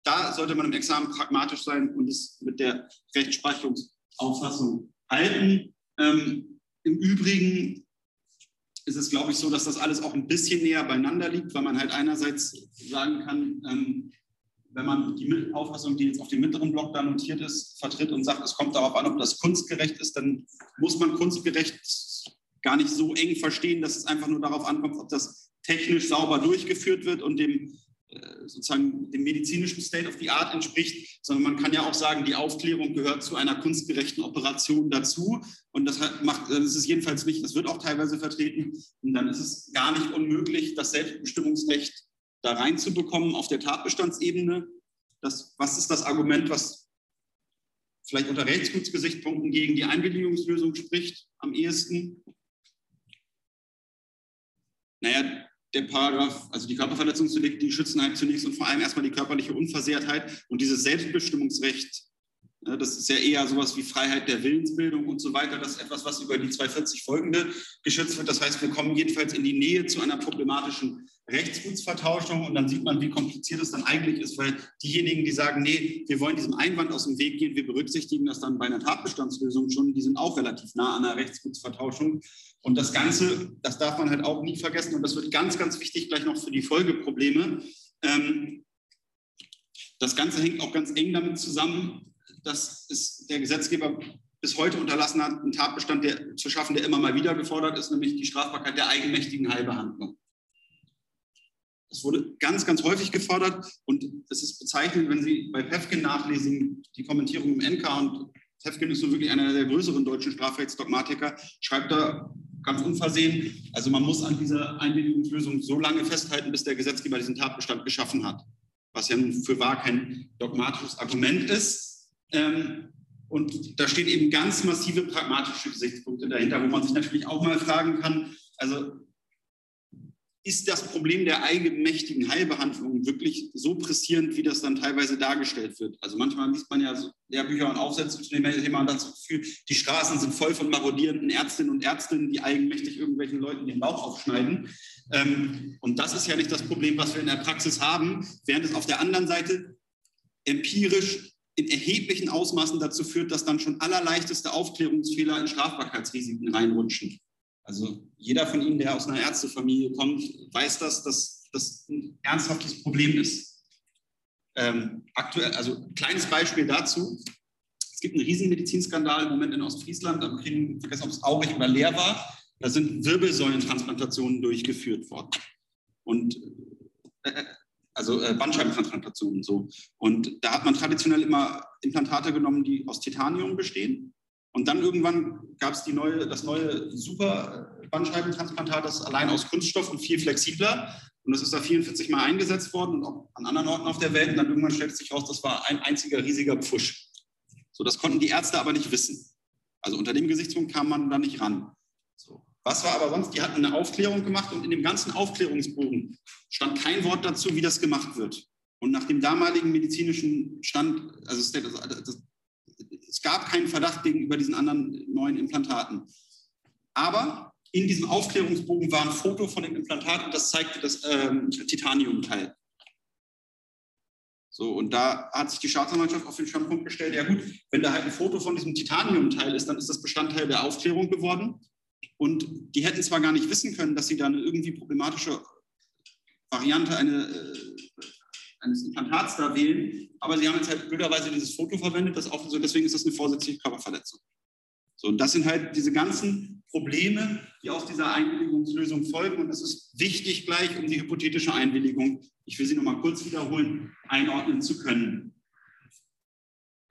Da sollte man im Examen pragmatisch sein und es mit der Rechtsprechungsauffassung halten. Ähm, Im Übrigen ist es, glaube ich, so, dass das alles auch ein bisschen näher beieinander liegt, weil man halt einerseits sagen kann, ähm, wenn man die Auffassung, die jetzt auf dem mittleren Block da notiert ist, vertritt und sagt, es kommt darauf an, ob das kunstgerecht ist, dann muss man kunstgerecht gar nicht so eng verstehen, dass es einfach nur darauf ankommt, ob das technisch sauber durchgeführt wird und dem sozusagen dem medizinischen State of the Art entspricht, sondern man kann ja auch sagen, die Aufklärung gehört zu einer kunstgerechten Operation dazu. Und das macht, das ist jedenfalls nicht, das wird auch teilweise vertreten. Und dann ist es gar nicht unmöglich, das Selbstbestimmungsrecht da reinzubekommen auf der Tatbestandsebene. Das, was ist das Argument, was vielleicht unter Rechtsgutsgesichtspunkten gegen die Einwilligungslösung spricht am ehesten? Naja, der Paragraph, also die Körperverletzungsdelikte, die schützen halt zunächst und vor allem erstmal die körperliche Unversehrtheit und dieses Selbstbestimmungsrecht. Das ist ja eher sowas wie Freiheit der Willensbildung und so weiter. Das ist etwas, was über die 240 folgende geschützt wird. Das heißt, wir kommen jedenfalls in die Nähe zu einer problematischen Rechtsgutsvertauschung und dann sieht man, wie kompliziert es dann eigentlich ist, weil diejenigen, die sagen, nee, wir wollen diesem Einwand aus dem Weg gehen, wir berücksichtigen das dann bei einer Tatbestandslösung schon, die sind auch relativ nah an einer Rechtsgutsvertauschung. Und das Ganze, das darf man halt auch nie vergessen und das wird ganz, ganz wichtig gleich noch für die Folgeprobleme. Ähm, das Ganze hängt auch ganz eng damit zusammen, dass es der Gesetzgeber bis heute unterlassen hat, einen Tatbestand der, zu schaffen, der immer mal wieder gefordert ist, nämlich die Strafbarkeit der eigenmächtigen Heilbehandlung. Das wurde ganz, ganz häufig gefordert und es ist bezeichnend, wenn Sie bei Pefkin nachlesen, die Kommentierung im NK und Pefkin ist nun wirklich einer der größeren deutschen Strafrechtsdogmatiker, schreibt da ganz unversehen, also man muss an dieser Einwilligungslösung so lange festhalten, bis der Gesetzgeber diesen Tatbestand geschaffen hat, was ja nun für wahr kein dogmatisches Argument ist. Ähm, und da stehen eben ganz massive pragmatische Gesichtspunkte dahinter, wo man sich natürlich auch mal fragen kann, also ist das Problem der eigenmächtigen Heilbehandlung wirklich so pressierend, wie das dann teilweise dargestellt wird. Also manchmal liest man ja so Lehrbücher und Aufsätze zu dem Thema und das Gefühl, die Straßen sind voll von marodierenden Ärztinnen und Ärztinnen, die eigenmächtig irgendwelchen Leuten den Bauch aufschneiden. Ähm, und das ist ja nicht das Problem, was wir in der Praxis haben, während es auf der anderen Seite empirisch in erheblichen Ausmaßen dazu führt, dass dann schon allerleichteste Aufklärungsfehler in Strafbarkeitsrisiken reinrutschen. Also jeder von Ihnen, der aus einer Ärztefamilie kommt, weiß das, dass das ein ernsthaftes Problem ist. Ähm, aktuell, also kleines Beispiel dazu. Es gibt einen riesen Medizinskandal im Moment in Ostfriesland, da kriegen vergessen, ob es augig oder leer war. Da sind Wirbelsäulentransplantationen durchgeführt worden. Und äh, also äh, Bandscheibentransplantationen so. Und da hat man traditionell immer Implantate genommen, die aus Titanium bestehen. Und dann irgendwann gab es neue, das neue Super Bandscheibentransplantat, das allein aus Kunststoff und viel flexibler. Und das ist da 44 Mal eingesetzt worden und auch an anderen Orten auf der Welt. Und dann irgendwann stellt sich raus, das war ein einziger riesiger Pfusch. So, das konnten die Ärzte aber nicht wissen. Also unter dem Gesichtspunkt kam man da nicht ran. So. Was war aber sonst? Die hatten eine Aufklärung gemacht und in dem ganzen Aufklärungsbogen stand kein Wort dazu, wie das gemacht wird. Und nach dem damaligen medizinischen Stand, also es, das, es gab keinen Verdacht gegenüber diesen anderen neuen Implantaten. Aber in diesem Aufklärungsbogen war ein Foto von dem Implantat und das zeigte das ähm, Titaniumteil. So, und da hat sich die Staatsanwaltschaft auf den Standpunkt gestellt, ja gut, wenn da halt ein Foto von diesem Titaniumteil ist, dann ist das Bestandteil der Aufklärung geworden. Und die hätten zwar gar nicht wissen können, dass sie da eine irgendwie problematische Variante eine, äh, eines Implantats da wählen, aber sie haben jetzt halt blöderweise dieses Foto verwendet, das auch, so, deswegen ist das eine vorsätzliche Körperverletzung. So, und das sind halt diese ganzen Probleme, die aus dieser Einwilligungslösung folgen. Und es ist wichtig, gleich um die hypothetische Einwilligung, ich will sie nochmal kurz wiederholen, einordnen zu können.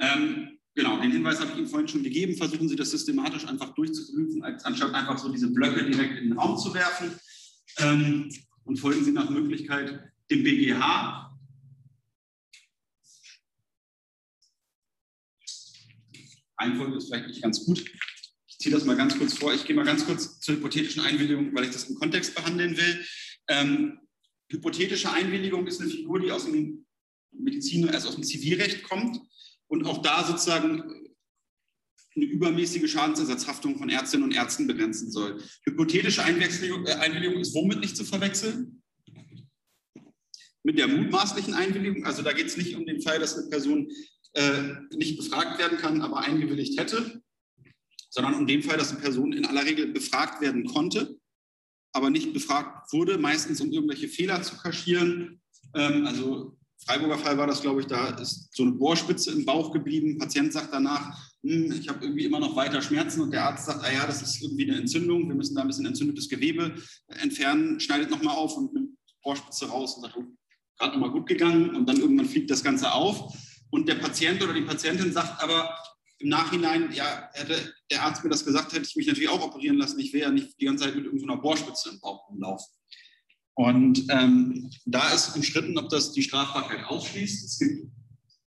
Ähm, genau, den Hinweis habe ich Ihnen vorhin schon gegeben. Versuchen Sie das systematisch einfach durchzuprüfen, anstatt einfach so diese Blöcke direkt in den Raum zu werfen. Ähm, und folgen Sie nach Möglichkeit dem BGH, Reihenfolge ist vielleicht nicht ganz gut. Ich ziehe das mal ganz kurz vor. Ich gehe mal ganz kurz zur hypothetischen Einwilligung, weil ich das im Kontext behandeln will. Ähm, hypothetische Einwilligung ist eine Figur, die aus dem Medizin, also aus dem Zivilrecht kommt und auch da sozusagen eine übermäßige Schadensersatzhaftung von Ärztinnen und Ärzten begrenzen soll. Hypothetische äh, Einwilligung ist womit nicht zu verwechseln? Mit der mutmaßlichen Einwilligung. Also da geht es nicht um den Fall, dass eine Person äh, nicht befragt werden kann, aber eingewilligt hätte, sondern um den Fall, dass eine Person in aller Regel befragt werden konnte, aber nicht befragt wurde, meistens um irgendwelche Fehler zu kaschieren. Ähm, also Freiburger Fall war das, glaube ich, da ist so eine Bohrspitze im Bauch geblieben. Patient sagt danach, hm, ich habe irgendwie immer noch weiter Schmerzen und der Arzt sagt, ah ja, das ist irgendwie eine Entzündung, wir müssen da ein bisschen entzündetes Gewebe entfernen, schneidet nochmal auf und nimmt Bohrspitze raus und sagt, oh, gerade nochmal gut gegangen und dann irgendwann fliegt das Ganze auf. Und der Patient oder die Patientin sagt aber im Nachhinein, ja, hätte der Arzt mir das gesagt, hätte ich mich natürlich auch operieren lassen. Ich wäre ja nicht die ganze Zeit mit irgendeiner Bohrspitze im Bauch rumlaufen. Und ähm, da ist umstritten, ob das die Strafbarkeit ausschließt. Es gibt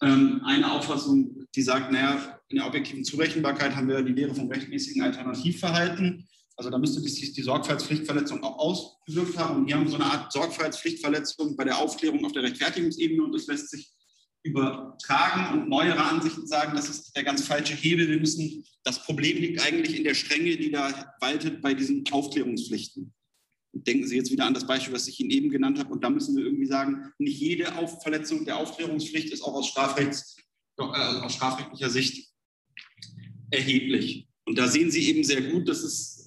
ähm, eine Auffassung, die sagt, naja, in der objektiven Zurechenbarkeit haben wir die Lehre vom rechtmäßigen Alternativverhalten. Also da müsste sich die Sorgfaltspflichtverletzung auch ausgewirkt haben. Und hier haben wir so eine Art Sorgfaltspflichtverletzung bei der Aufklärung auf der Rechtfertigungsebene und das lässt sich übertragen und neuere Ansichten sagen, das ist der ganz falsche Hebel. Wir müssen, das Problem liegt eigentlich in der Strenge, die da waltet bei diesen Aufklärungspflichten. Denken Sie jetzt wieder an das Beispiel, was ich Ihnen eben genannt habe. Und da müssen wir irgendwie sagen, nicht jede Verletzung der Aufklärungspflicht ist auch aus, Strafrechts, äh, aus strafrechtlicher Sicht erheblich. Und da sehen Sie eben sehr gut, dass es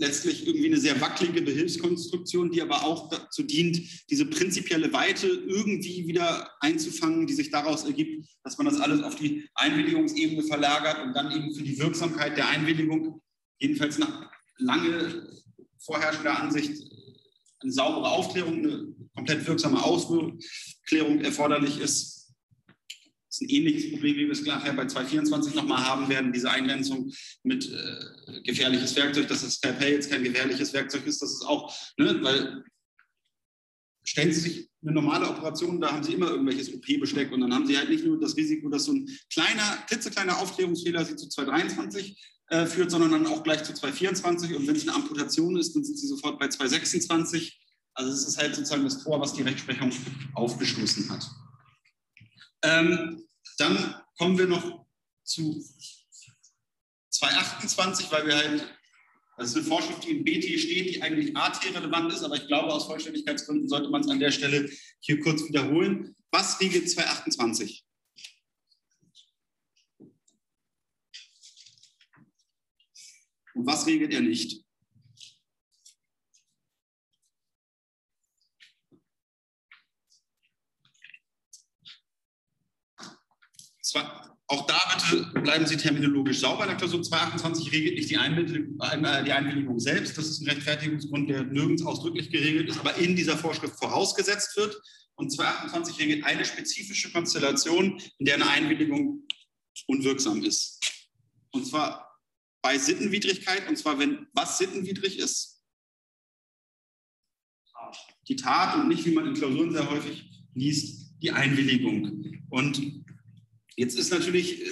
letztlich irgendwie eine sehr wackelige Behilfskonstruktion, die aber auch dazu dient, diese prinzipielle Weite irgendwie wieder einzufangen, die sich daraus ergibt, dass man das alles auf die Einwilligungsebene verlagert und dann eben für die Wirksamkeit der Einwilligung, jedenfalls nach lange vorherrschender Ansicht, eine saubere Aufklärung, eine komplett wirksame Aufklärung erforderlich ist. Das ist ein ähnliches Problem, wie wir es nachher bei 224 nochmal haben werden, diese Eingrenzung mit äh, gefährliches Werkzeug, dass das Skalpell jetzt kein gefährliches Werkzeug ist, das ist auch, ne, weil stellen Sie sich eine normale Operation, da haben Sie immer irgendwelches OP-Besteck und dann haben Sie halt nicht nur das Risiko, dass so ein kleiner, klitzekleiner Aufklärungsfehler Sie zu 223 äh, führt, sondern dann auch gleich zu 224 und wenn es eine Amputation ist, dann sind Sie sofort bei 226. Also es ist halt sozusagen das Tor, was die Rechtsprechung aufgestoßen hat. Ähm, dann kommen wir noch zu 228, weil wir halt, das ist eine Vorschrift, die im BT steht, die eigentlich AT-relevant ist, aber ich glaube, aus Vollständigkeitsgründen sollte man es an der Stelle hier kurz wiederholen. Was regelt 228? Und was regelt er nicht? auch da bitte bleiben Sie terminologisch sauber. Der Klausur 228 regelt nicht äh, die Einwilligung selbst. Das ist ein Rechtfertigungsgrund, der nirgends ausdrücklich geregelt ist, aber in dieser Vorschrift vorausgesetzt wird. Und 228 regelt eine spezifische Konstellation, in der eine Einwilligung unwirksam ist. Und zwar bei Sittenwidrigkeit, und zwar wenn was sittenwidrig ist? Die Tat und nicht, wie man in Klausuren sehr häufig liest, die Einwilligung. Und Jetzt ist natürlich äh,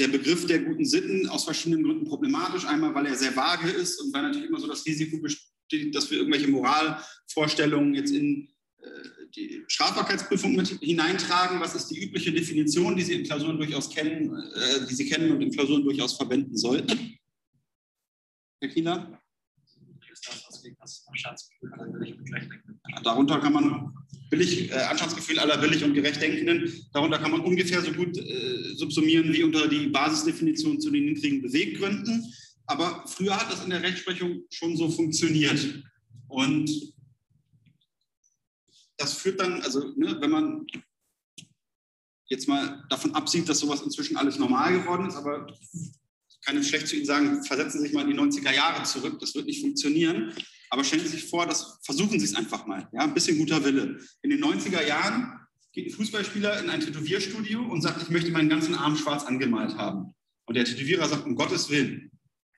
der Begriff der guten Sitten aus verschiedenen Gründen problematisch. Einmal, weil er sehr vage ist und weil natürlich immer so das Risiko besteht, dass wir irgendwelche Moralvorstellungen jetzt in äh, die Strafbarkeitsprüfung mit hineintragen. Was ist die übliche Definition, die Sie in Klausuren durchaus kennen, äh, die Sie kennen und in Klausuren durchaus verwenden sollten? Herr Kieler? Darunter kann man billig, äh, Anstandsgefühl aller billig und gerecht Denkenden, darunter kann man ungefähr so gut äh, subsumieren wie unter die Basisdefinition zu den niedrigen Beweggründen. Aber früher hat das in der Rechtsprechung schon so funktioniert. Und das führt dann, also ne, wenn man jetzt mal davon absieht, dass sowas inzwischen alles normal geworden ist, aber ich kann jetzt schlecht zu Ihnen sagen, versetzen Sie sich mal in die 90er Jahre zurück, das wird nicht funktionieren. Aber stellen Sie sich vor, das, versuchen Sie es einfach mal. Ja, ein bisschen guter Wille. In den 90er Jahren geht ein Fußballspieler in ein Tätowierstudio und sagt, ich möchte meinen ganzen Arm schwarz angemalt haben. Und der Tätowierer sagt, um Gottes Willen,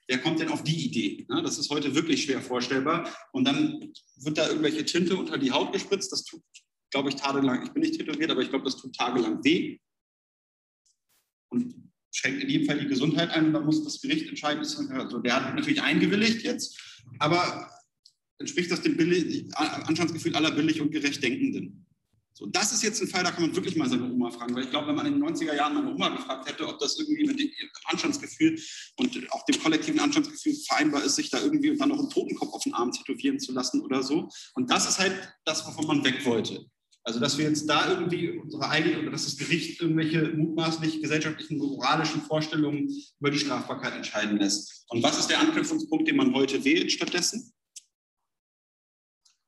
wer kommt denn auf die Idee? Ja, das ist heute wirklich schwer vorstellbar. Und dann wird da irgendwelche Tinte unter die Haut gespritzt. Das tut, glaube ich, tagelang, ich bin nicht tätowiert, aber ich glaube, das tut tagelang weh. Und schränkt in jedem Fall die Gesundheit ein. Und dann muss das Gericht entscheiden. Also der hat natürlich eingewilligt jetzt. Aber entspricht das dem billig, Anstandsgefühl aller billig und gerecht Denkenden. So, das ist jetzt ein Fall, da kann man wirklich mal seine Oma fragen, weil ich glaube, wenn man in den 90er Jahren meine Oma gefragt hätte, ob das irgendwie mit dem Anstandsgefühl und auch dem kollektiven Anstandsgefühl vereinbar ist, sich da irgendwie und dann noch einen Totenkopf auf den Arm tätowieren zu lassen oder so. Und das ist halt das, wovon man weg wollte. Also, dass wir jetzt da irgendwie unsere eigene oder dass das Gericht irgendwelche mutmaßlich gesellschaftlichen, moralischen Vorstellungen über die Strafbarkeit entscheiden lässt. Und was ist der Anknüpfungspunkt, den man heute wählt stattdessen?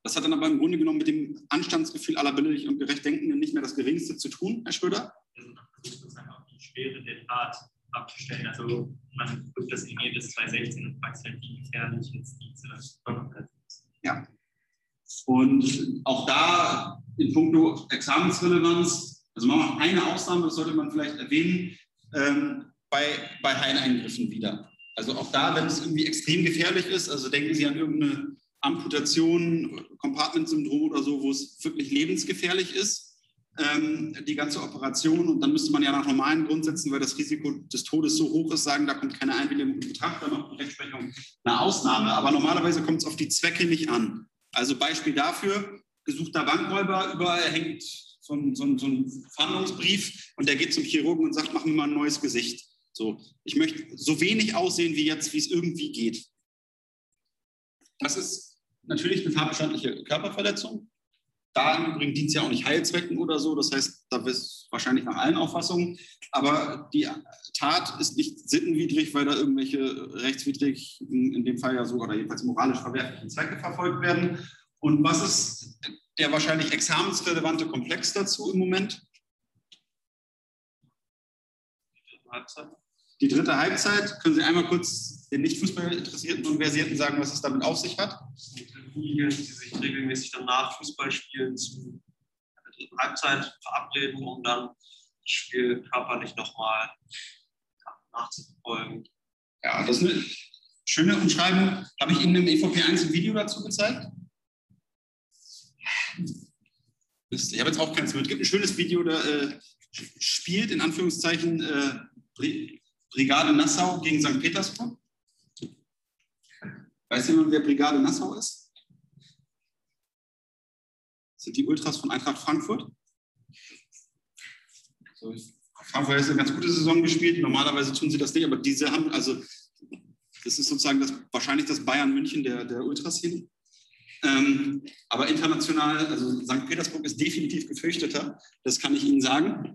Das hat dann aber im Grunde genommen mit dem Anstandsgefühl aller billig und gerecht Denkenden nicht mehr das Geringste zu tun, Herr Schröder? auch die Schwere der Tat abzustellen. Also man prüft das in jedes 216 und fragt halt, wie gefährlich jetzt diese Körperverletzung ist. Ja. Und auch da in puncto Examensrelevanz, also man macht eine Ausnahme, das sollte man vielleicht erwähnen, ähm, bei, bei Heileingriffen wieder. Also auch da, wenn es irgendwie extrem gefährlich ist, also denken Sie an irgendeine Amputation, Compartment-Syndrom oder so, wo es wirklich lebensgefährlich ist, ähm, die ganze Operation. Und dann müsste man ja nach normalen Grundsätzen, weil das Risiko des Todes so hoch ist, sagen, da kommt keine Einwilligung in Betracht, dann macht die Rechtsprechung eine Ausnahme. Aber normalerweise kommt es auf die Zwecke nicht an. Also Beispiel dafür, gesuchter Bankräuber, überall hängt so ein, so, ein, so ein Fahndungsbrief und der geht zum Chirurgen und sagt, mach mir mal ein neues Gesicht. So, ich möchte so wenig aussehen wie jetzt, wie es irgendwie geht. Das ist natürlich eine tatbestandliche Körperverletzung. Da im Übrigen dient es ja auch nicht Heilzwecken oder so. Das heißt, da ist wahrscheinlich nach allen Auffassungen. Aber die Tat ist nicht sittenwidrig, weil da irgendwelche rechtswidrig, in dem Fall ja so, oder jedenfalls moralisch verwerflichen Zwecke verfolgt werden. Und was ist der wahrscheinlich examensrelevante Komplex dazu im Moment? Die dritte Halbzeit, können Sie einmal kurz den nicht Fußball interessierten und Versierten sagen, was es damit auf sich hat? Hooligan, die sich regelmäßig dann nach Fußballspielen zu der dritten Halbzeit verabreden, um dann das Spiel körperlich nochmal nachzuverfolgen. Ja, das ist eine schöne Umschreibung. Habe ich Ihnen im EVP 1 ein Video dazu gezeigt? Ich habe jetzt auch keins mit. Es gibt ein schönes Video, da äh, spielt in Anführungszeichen äh, Brigade Nassau gegen St. Petersburg. Weiß jemand, wer Brigade Nassau ist? Sind die Ultras von Eintracht Frankfurt. So, Frankfurt hat eine ganz gute Saison gespielt. Normalerweise tun sie das nicht, aber diese haben, also das ist sozusagen das, wahrscheinlich das Bayern München der, der Ultraszene. Ähm, aber international, also St. Petersburg ist definitiv gefürchteter, das kann ich Ihnen sagen.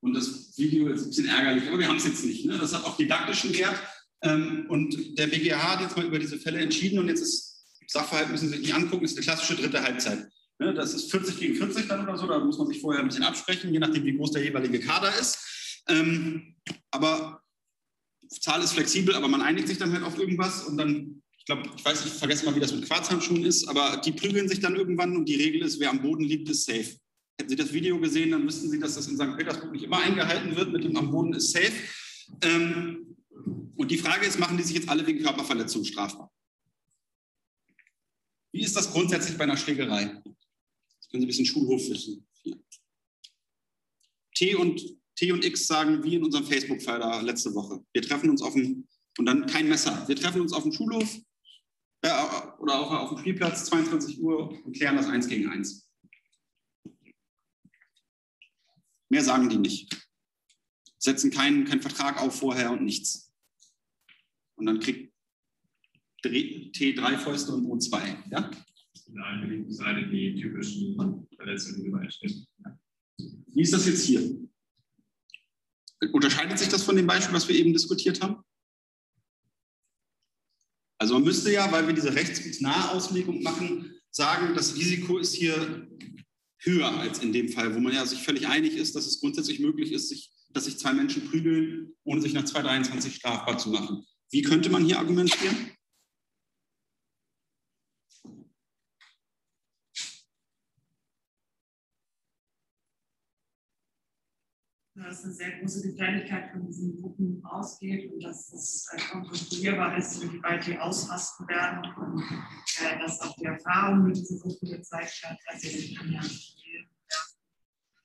Und das Video ist ein bisschen ärgerlich, aber wir haben es jetzt nicht. Ne? Das hat auch didaktischen Wert. Ähm, und der BGH hat jetzt mal über diese Fälle entschieden und jetzt ist Sachverhalt, müssen Sie sich nicht angucken, ist eine klassische dritte Halbzeit. Ne, das ist 40 gegen 40 dann oder so, da muss man sich vorher ein bisschen absprechen, je nachdem, wie groß der jeweilige Kader ist. Ähm, aber Zahl ist flexibel, aber man einigt sich dann halt auf irgendwas und dann, ich glaube, ich weiß, ich vergesse mal, wie das mit Quarzhandschuhen ist, aber die prügeln sich dann irgendwann und die Regel ist, wer am Boden liegt, ist safe. Hätten Sie das Video gesehen, dann wüssten Sie, dass das in St. Petersburg nicht immer eingehalten wird, mit dem am Boden ist safe. Ähm, und die Frage ist, machen die sich jetzt alle wegen Körperverletzung strafbar? Wie ist das grundsätzlich bei einer Schlägerei? Das können Sie ein bisschen Schulhofwissen. T und, T und X sagen, wie in unserem Facebook-Fall da letzte Woche. Wir treffen uns auf dem, und dann kein Messer. Wir treffen uns auf dem Schulhof äh, oder auch auf dem Spielplatz, 22 Uhr, und klären das eins gegen eins. Mehr sagen die nicht. Setzen keinen, keinen Vertrag auf vorher und nichts. Und dann kriegt T drei Fäuste und O zwei. Ja? Eine linke Seite die typischen Verletzungen übereinstimmen. Wie ist das jetzt hier? Unterscheidet sich das von dem Beispiel, was wir eben diskutiert haben? Also man müsste ja, weil wir diese rechtsnahe Auslegung machen, sagen, das Risiko ist hier höher als in dem Fall, wo man ja sich völlig einig ist, dass es grundsätzlich möglich ist, sich, dass sich zwei Menschen prügeln, ohne sich nach 223 strafbar zu machen. Wie könnte man hier argumentieren? Dass eine sehr große Gefährlichkeit von diesen Gruppen ausgeht und dass es kontrollierbar ist, inwieweit die ausrasten werden und äh, dass auch die Erfahrung mit diesen Gruppen gezeigt hat, also ich kann ja viel,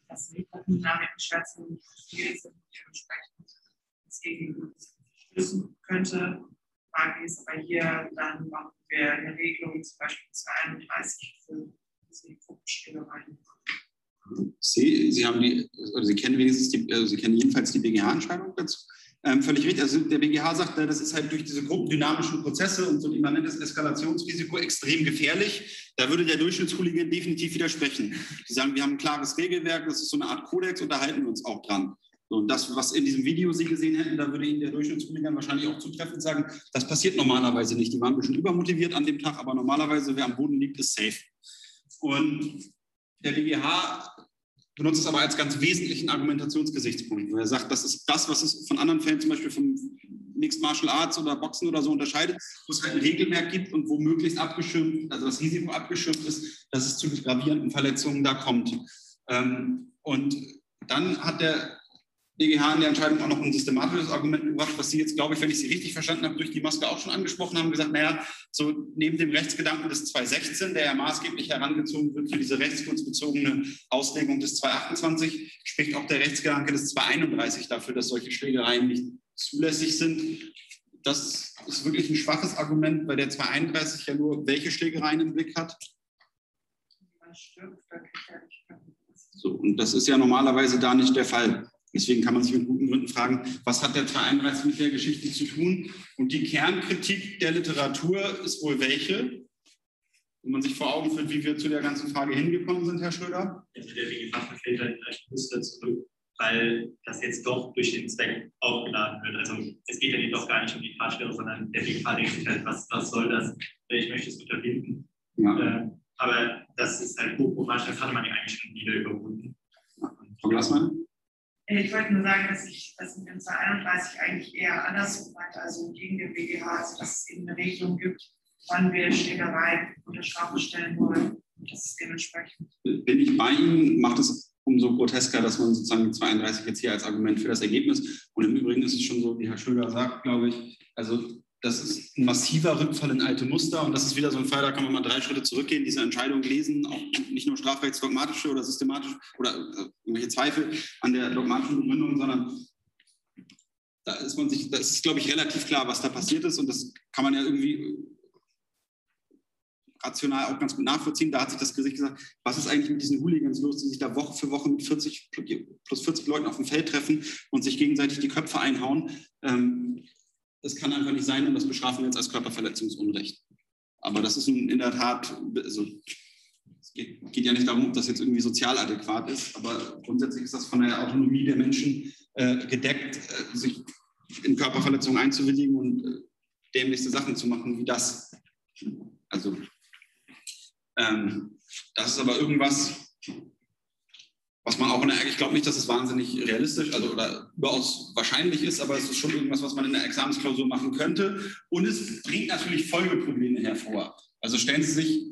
dass die Gruppendynamiken schwer zu viel sind und dementsprechend das Gegenüber stößen könnte. Frage ist aber hier, dann machen wir eine Regelung, zum Beispiel 32 für diese Gruppenspielereien. Sie, Sie, haben die, oder Sie kennen wenigstens die, also Sie kennen jedenfalls die BGH-Entscheidung dazu. Ähm, völlig richtig. Also der BGH sagt, das ist halt durch diese gruppendynamischen Prozesse und so ein immanentes Eskalationsrisiko extrem gefährlich. Da würde der Durchschnittshooligan definitiv widersprechen. Die sagen, wir haben ein klares Regelwerk, das ist so eine Art Kodex und da halten wir uns auch dran. Und das, was in diesem Video Sie gesehen hätten, da würde Ihnen der Durchschnittshooligan wahrscheinlich auch zutreffend sagen, das passiert normalerweise nicht. Die waren ein bisschen übermotiviert an dem Tag, aber normalerweise, wer am Boden liegt, ist safe. Und der BGH benutzt es aber als ganz wesentlichen Argumentationsgesichtspunkt, wo er sagt, das ist das, was es von anderen Fällen, zum Beispiel vom Mixed Martial Arts oder Boxen oder so unterscheidet, wo es halt ein Regelwerk gibt und wo möglichst abgeschirmt, also das Risiko abgeschirmt ist, dass es zu gravierenden Verletzungen da kommt. Ähm, und dann hat der BGH in der Entscheidung auch noch ein systematisches Argument gebracht, was Sie jetzt, glaube ich, wenn ich Sie richtig verstanden habe, durch die Maske auch schon angesprochen haben, gesagt, naja, so neben dem Rechtsgedanken des 216, der ja maßgeblich herangezogen wird für diese rechtsgutsbezogene Auslegung des 228, spricht auch der Rechtsgedanke des 231 dafür, dass solche Schlägereien nicht zulässig sind. Das ist wirklich ein schwaches Argument, weil der 231 ja nur welche Schlägereien im Blick hat. So, und das ist ja normalerweise da nicht der Fall. Deswegen kann man sich mit guten Gründen fragen, was hat der 231 mit der Geschichte zu tun? Und die Kernkritik der Literatur ist wohl welche? Wenn man sich vor Augen führt, wie wir zu der ganzen Frage hingekommen sind, Herr Schröder? Also der fällt halt Muster zurück, weil das jetzt doch durch den Zweck aufgeladen wird. Also es geht ja nicht doch gar nicht um die Tatstelle, sondern der WGFach denkt sich halt, was, was soll das? Ich möchte es unterbinden. Ja. Äh, aber das ist halt hochproblematisch, das hatte man ja eigentlich schon wieder überwunden. Frau Glassmann? Äh, ich wollte nur sagen, dass ich das mit dem 231 eigentlich eher andersrum meinte, also gegen den BGH, also dass es eben eine Regelung gibt, wann wir Schlägerei unter Strafe stellen wollen. Und das ist dementsprechend. Bin ich bei Ihnen, macht es umso grotesker, dass man sozusagen die 32 jetzt hier als Argument für das Ergebnis. Und im Übrigen ist es schon so, wie Herr Schröder sagt, glaube ich, also das ist ein massiver Rückfall in alte Muster und das ist wieder so ein Fall, da kann man mal drei Schritte zurückgehen, diese Entscheidung lesen, auch nicht nur strafrechtsdogmatische oder systematische oder äh, irgendwelche Zweifel an der dogmatischen Begründung, sondern da ist man sich, das ist, glaube ich, relativ klar, was da passiert ist und das kann man ja irgendwie rational auch ganz gut nachvollziehen. Da hat sich das Gericht gesagt, was ist eigentlich mit diesen Hooligans los, die sich da Woche für Woche mit 40 plus 40 Leuten auf dem Feld treffen und sich gegenseitig die Köpfe einhauen. Ähm, das kann einfach nicht sein und das bestrafen wir jetzt als Körperverletzungsunrecht. Aber das ist in der Tat, also es geht, geht, ja nicht darum, ob das jetzt irgendwie sozial adäquat ist, aber grundsätzlich ist das von der Autonomie der Menschen äh, gedeckt, äh, sich in Körperverletzungen einzuwilligen und äh, dämlichste Sachen zu machen wie das. Also Ähm, das ist aber irgendwas, was man auch in der, ich glaube nicht, dass es wahnsinnig realistisch also oder überaus wahrscheinlich ist, aber es ist schon irgendwas, was man in der Examensklausur machen könnte. Und es bringt natürlich Folgeprobleme hervor. Also stellen Sie sich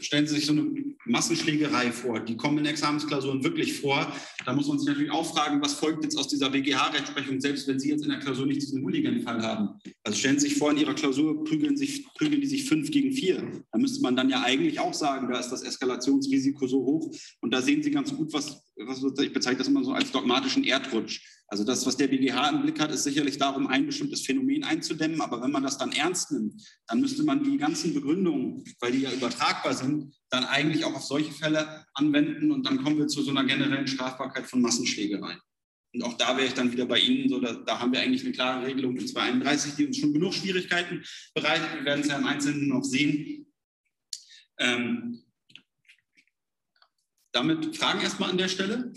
stellen Sie sich so eine Massenschlägerei vor. Die kommen in Examensklausuren wirklich vor. Da muss man sich natürlich auch fragen, was folgt jetzt aus dieser BGH-Rechtsprechung, selbst wenn Sie jetzt in der Klausur nicht diesen Hooligan-Fall haben. Also stellen Sie sich vor, in Ihrer Klausur prügeln, sich, prügeln die sich fünf gegen vier. Da müsste man dann ja eigentlich auch sagen, da ist das Eskalationsrisiko so hoch. Und da sehen Sie ganz gut, was, was ich bezeichne das immer so als dogmatischen Erdrutsch. Also das, was der BGH im Blick hat, ist sicherlich darum, ein bestimmtes Phänomen einzudämmen. Aber wenn man das dann ernst nimmt, dann müsste man die ganzen Begründungen, weil die ja übertragbar sind, dann eigentlich auch auf solche Fälle anwenden. Und dann kommen wir zu so einer generellen Strafbarkeit von Massenschlägereien. Und auch da wäre ich dann wieder bei Ihnen, so da, da, haben wir eigentlich eine klare Regelung in 231, die uns schon genug Schwierigkeiten bereitet. Wir werden es ja im Einzelnen noch sehen. Ähm, damit Fragen erstmal an der Stelle.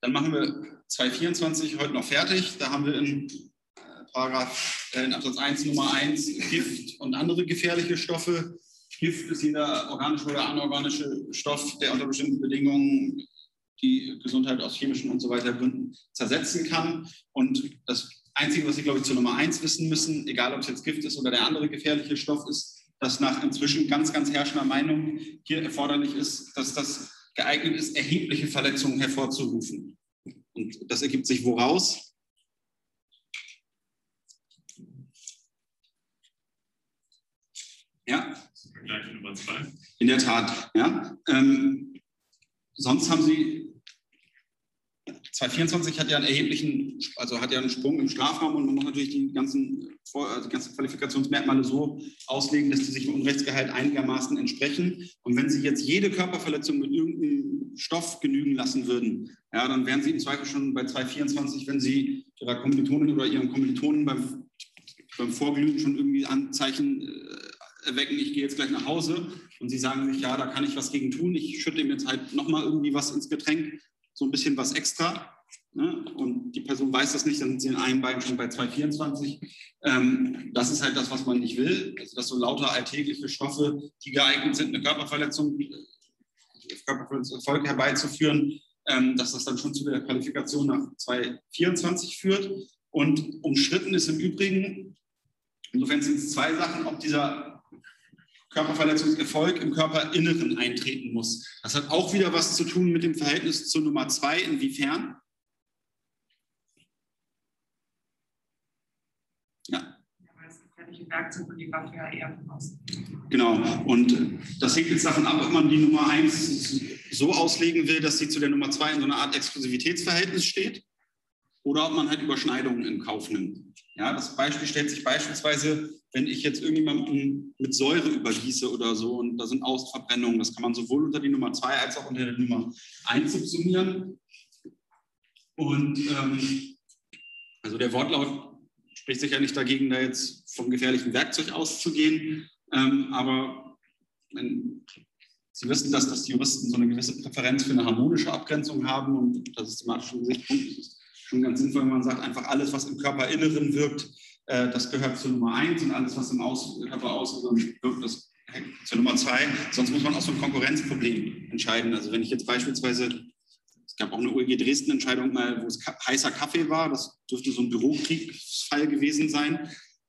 Dann machen wir 224 heute noch fertig. Da haben wir in, äh, Paragraph, äh, in Absatz 1 Nummer 1 Gift und andere gefährliche Stoffe. Gift ist jeder organische oder anorganische Stoff, der unter bestimmten Bedingungen die Gesundheit aus chemischen und so weiter Gründen zersetzen kann. Und das Einzige, was Sie, glaube ich, zur Nummer 1 wissen müssen, egal ob es jetzt Gift ist oder der andere gefährliche Stoff ist, dass nach inzwischen ganz, ganz herrschender Meinung hier erforderlich ist, dass das geeignet ist, erhebliche Verletzungen hervorzurufen. Und das ergibt sich woraus? Ja. In der Tat, ja. Ähm, sonst haben Sie 224 hat ja einen erheblichen, also hat ja einen Sprung im Strafraum und man muss natürlich die ganzen, also die ganzen Qualifikationsmerkmale so auslegen, dass die sich im Unrechtsgehalt einigermaßen entsprechen. Und wenn Sie jetzt jede Körperverletzung mit irgendeinem Stoff genügen lassen würden, ja, dann wären Sie im Zweifel schon bei 224, wenn Sie Ihrer Kommilitonin oder Ihren Kommilitonen beim, beim Vorglühen schon irgendwie Anzeichen äh, erwecken, ich gehe jetzt gleich nach Hause. Und Sie sagen sich, ja, da kann ich was gegen tun, ich schütte ihm jetzt halt nochmal irgendwie was ins Getränk, so ein bisschen was extra. Ne? Und die Person weiß das nicht, dann sind sie in einem Bein schon bei 224. Ähm, das ist halt das, was man nicht will. Also, dass so lauter alltägliche Stoffe, die geeignet sind, eine Körperverletzung, äh, Körperverletzungserfolg herbeizuführen, ähm, dass das dann schon zu der Qualifikation nach 224 führt. Und umstritten ist im Übrigen, insofern sind es zwei Sachen, ob dieser Körperverletzungserfolg im Körperinneren eintreten muss. Das hat auch wieder was zu tun mit dem Verhältnis zur Nummer zwei. Inwiefern? Ja. Genau, und das hängt jetzt davon ab, ob man die Nummer 1 so auslegen will, dass sie zu der Nummer 2 in so einer Art Exklusivitätsverhältnis steht oder ob man halt Überschneidungen in Kauf nimmt. Ja, das Beispiel stellt sich beispielsweise, wenn ich jetzt irgendjemanden mit Säure übergieße oder so und da sind Ausverbrennungen, das kann man sowohl unter die Nummer 2 als auch unter die Nummer 1 subsumieren. Und ähm, also der Wortlaut spricht sich ja nicht dagegen, da jetzt vom gefährlichen Werkzeug auszugehen, ähm, aber wenn Sie wissen, dass, dass die Juristen so eine gewisse Präferenz für eine harmonische Abgrenzung haben und das ist thematisch Gesichtspunkt ist schon ganz sinnvoll, wenn man sagt, einfach alles, was im Körperinneren wirkt, äh, das gehört zur Nummer eins und alles, was im Aus Körper außen wirkt, das zur Nummer zwei. Sonst muss man auch so ein Konkurrenzproblem entscheiden. Also wenn ich jetzt beispielsweise, es gab auch eine UEG Dresden-Entscheidung mal, wo es heißer Kaffee war, das dürfte so ein Bürokriegsfall gewesen sein,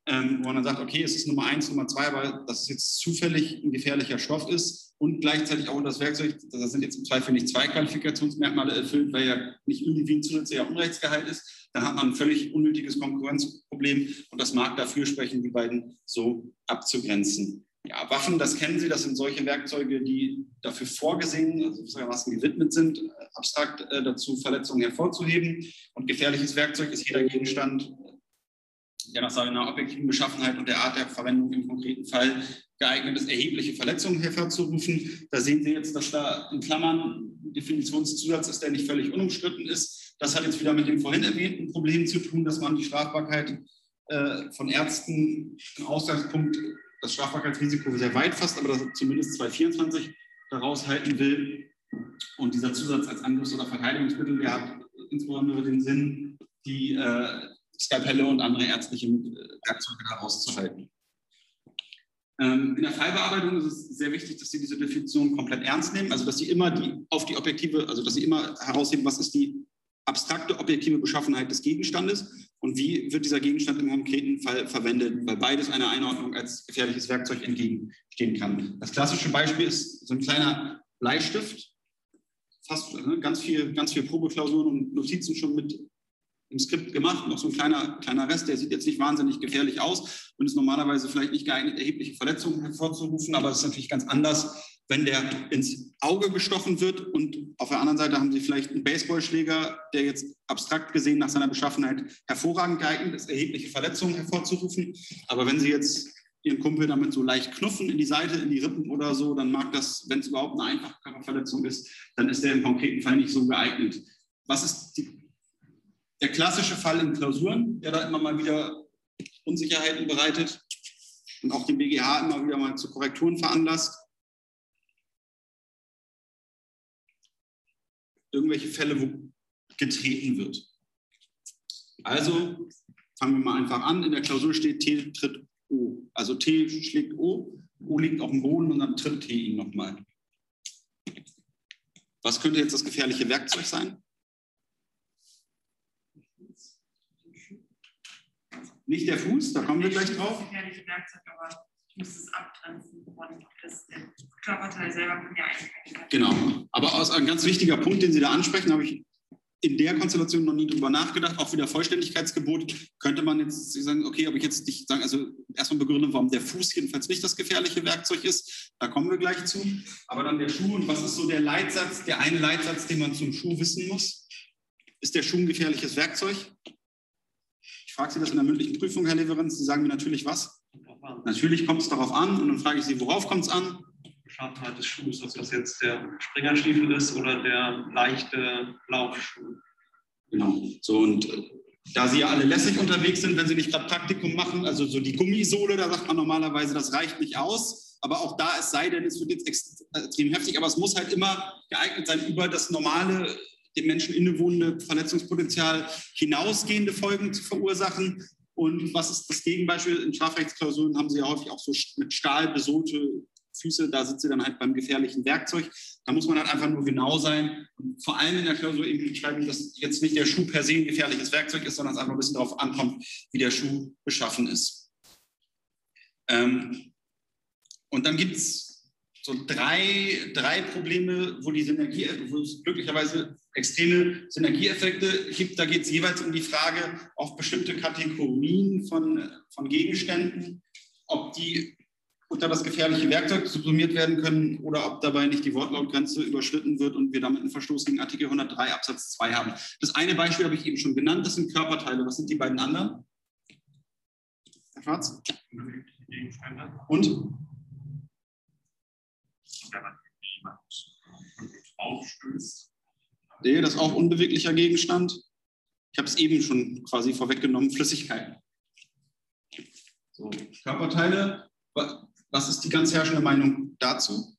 ähm, wo man dann sagt, okay, es ist Nummer eins, Nummer zwei, dass es jetzt zufällig ein gefährlicher Stoff ist und gleichzeitig auch das Werkzeug, das sind jetzt im Zweifel nicht zwei Qualifikationsmerkmale erfüllt, weil ja nicht irgendwie ein zusätzlicher Unrechtsgehalt ist, dann hat man ein völlig unnötiges Konkurrenzproblem und das mag dafür sprechen, die beiden so abzugrenzen. Ja, Waffen, das kennen Sie, das sind solche Werkzeuge, die dafür vorgesehen, also gewissermaßen gewidmet sind, abstrakt äh, dazu Verletzungen hervorzuheben. Und gefährliches Werkzeug ist jeder Gegenstand, der nach seiner objektiven Beschaffenheit und der Art der Verwendung im konkreten Fall geeignet ist, erhebliche Verletzungen hervorzurufen. Da sehen Sie jetzt, dass da in Klammern ein Definitionszusatz ist, der nicht völlig unumstritten ist. Das hat jetzt wieder mit dem vorhin erwähnten Problem zu tun, dass man die Strafbarkeit äh, von Ärzten im Ausgangspunkt, das Strafbarkeitsrisiko sehr weit fasst, aber das zumindest 224 daraus halten will. Und dieser Zusatz als Angriffs- oder Verteidigungsmittel, der hat insbesondere den Sinn, die äh, Skalpelle und andere ärztliche Werkzeuge herauszuhalten. Ähm, in der Fallbearbeitung ist es sehr wichtig, dass Sie diese Definition komplett ernst nehmen, also dass Sie immer die, auf die objektive, also dass Sie immer herausheben, was ist die abstrakte objektive Beschaffenheit des Gegenstandes und wie wird dieser Gegenstand im konkreten Fall verwendet, weil beides einer Einordnung als gefährliches Werkzeug entgegenstehen kann. Das klassische Beispiel ist so ein kleiner Bleistift, fast ne, ganz viel, ganz viel Probeklausuren und Notizen schon mit im Skript gemacht, noch so ein kleiner, kleiner Rest, der sieht jetzt nicht wahnsinnig gefährlich aus und ist normalerweise vielleicht nicht geeignet, erhebliche Verletzungen hervorzurufen, aber es ist natürlich ganz anders, wenn der ins Auge gestochen wird und auf der anderen Seite haben Sie vielleicht einen Baseballschläger, der jetzt abstrakt gesehen nach seiner Beschaffenheit hervorragend geeignet ist, erhebliche Verletzungen hervorzurufen. Aber wenn Sie jetzt Ihren Kumpel damit so leicht knuffen in die Seite, in die Rippen oder so, dann mag das, wenn es überhaupt eine einfache Körperverletzung ist, dann ist der im konkreten Fall nicht so geeignet. Was ist die, der klassische Fall in Klausuren, der da immer mal wieder Unsicherheiten bereitet und auch den BGH immer wieder mal zu Korrekturen veranlasst? irgendwelche Fälle, wo getreten wird. Also fangen wir mal einfach an. In der Klausur steht T tritt O. Also T schlägt O, O liegt auf dem Boden und dann tritt T ihn nochmal. Was könnte jetzt das gefährliche Werkzeug sein? Nicht der Fuß, da kommen wir gleich drauf. Das gefährliche Werkzeug, aber ich muss es abgrenzen von das Körperteil selber kann ja eigentlich Genau, aber aus ein ganz wichtiger Punkt, den Sie da ansprechen, habe ich in der Konstellation noch nie drüber nachgedacht. Auch wieder Vollständigkeitsgebot könnte man jetzt sagen, okay, ob ich jetzt nicht sagen, also erstmal begründen, warum der Fuß jedenfalls nicht das gefährliche Werkzeug ist. Da kommen wir gleich zu. Aber dann der Schuh und was ist so der Leitsatz, der eine Leitsatz, den man zum Schuh wissen muss? Ist der Schuh ein gefährliches Werkzeug? Frage Sie das in der mündlichen Prüfung, Herr Leverenz. Sie sagen mir natürlich was. Natürlich kommt es darauf an und dann frage ich Sie, worauf kommt es an? Beschaffenheit des Schuhs, ob das jetzt der Springerstiefel ist oder der leichte Laufschuh. Genau, so und äh, da Sie ja alle lässig unterwegs sind, wenn Sie nicht gerade Praktikum machen, also so die Gummisohle, da sagt man normalerweise, das reicht nicht aus. Aber auch da, es sei denn, es wird jetzt extrem heftig, aber es muss halt immer geeignet sein, über das normale, dem Menschen innewohnende Verletzungspotenzial hinausgehende Folgen zu verursachen. Und was ist das Gegenbeispiel? In Strafrechtsklausuren haben Sie ja häufig auch so mit Stahl besohlte Füße, da sitzt sie dann halt beim gefährlichen Werkzeug. Da muss man halt einfach nur genau sein und vor allem in der Klausur eben schreiben, dass jetzt nicht der Schuh per se ein gefährliches Werkzeug ist, sondern es einfach ein bisschen darauf ankommt, wie der Schuh beschaffen ist. Ähm, und dann gibt es so drei, drei Probleme, wo die Synergie, wo es glücklicherweise extreme Synergieeffekte gibt. Da geht es jeweils um die Frage, auf bestimmte Kategorien von, von Gegenständen, ob die unter das gefährliche Werkzeug subsumiert werden können oder ob dabei nicht die Wortlautgrenze überschritten wird und wir damit einen Verstoß gegen Artikel 103 Absatz 2 haben. Das eine Beispiel habe ich eben schon genannt, das sind Körperteile. Was sind die beiden anderen? Herr Schwarz? Und? Wenn man jemand aufstößt. Nee, das ist auch unbeweglicher Gegenstand. Ich habe es eben schon quasi vorweggenommen, Flüssigkeiten. So, Körperteile, was ist die ganz herrschende Meinung dazu?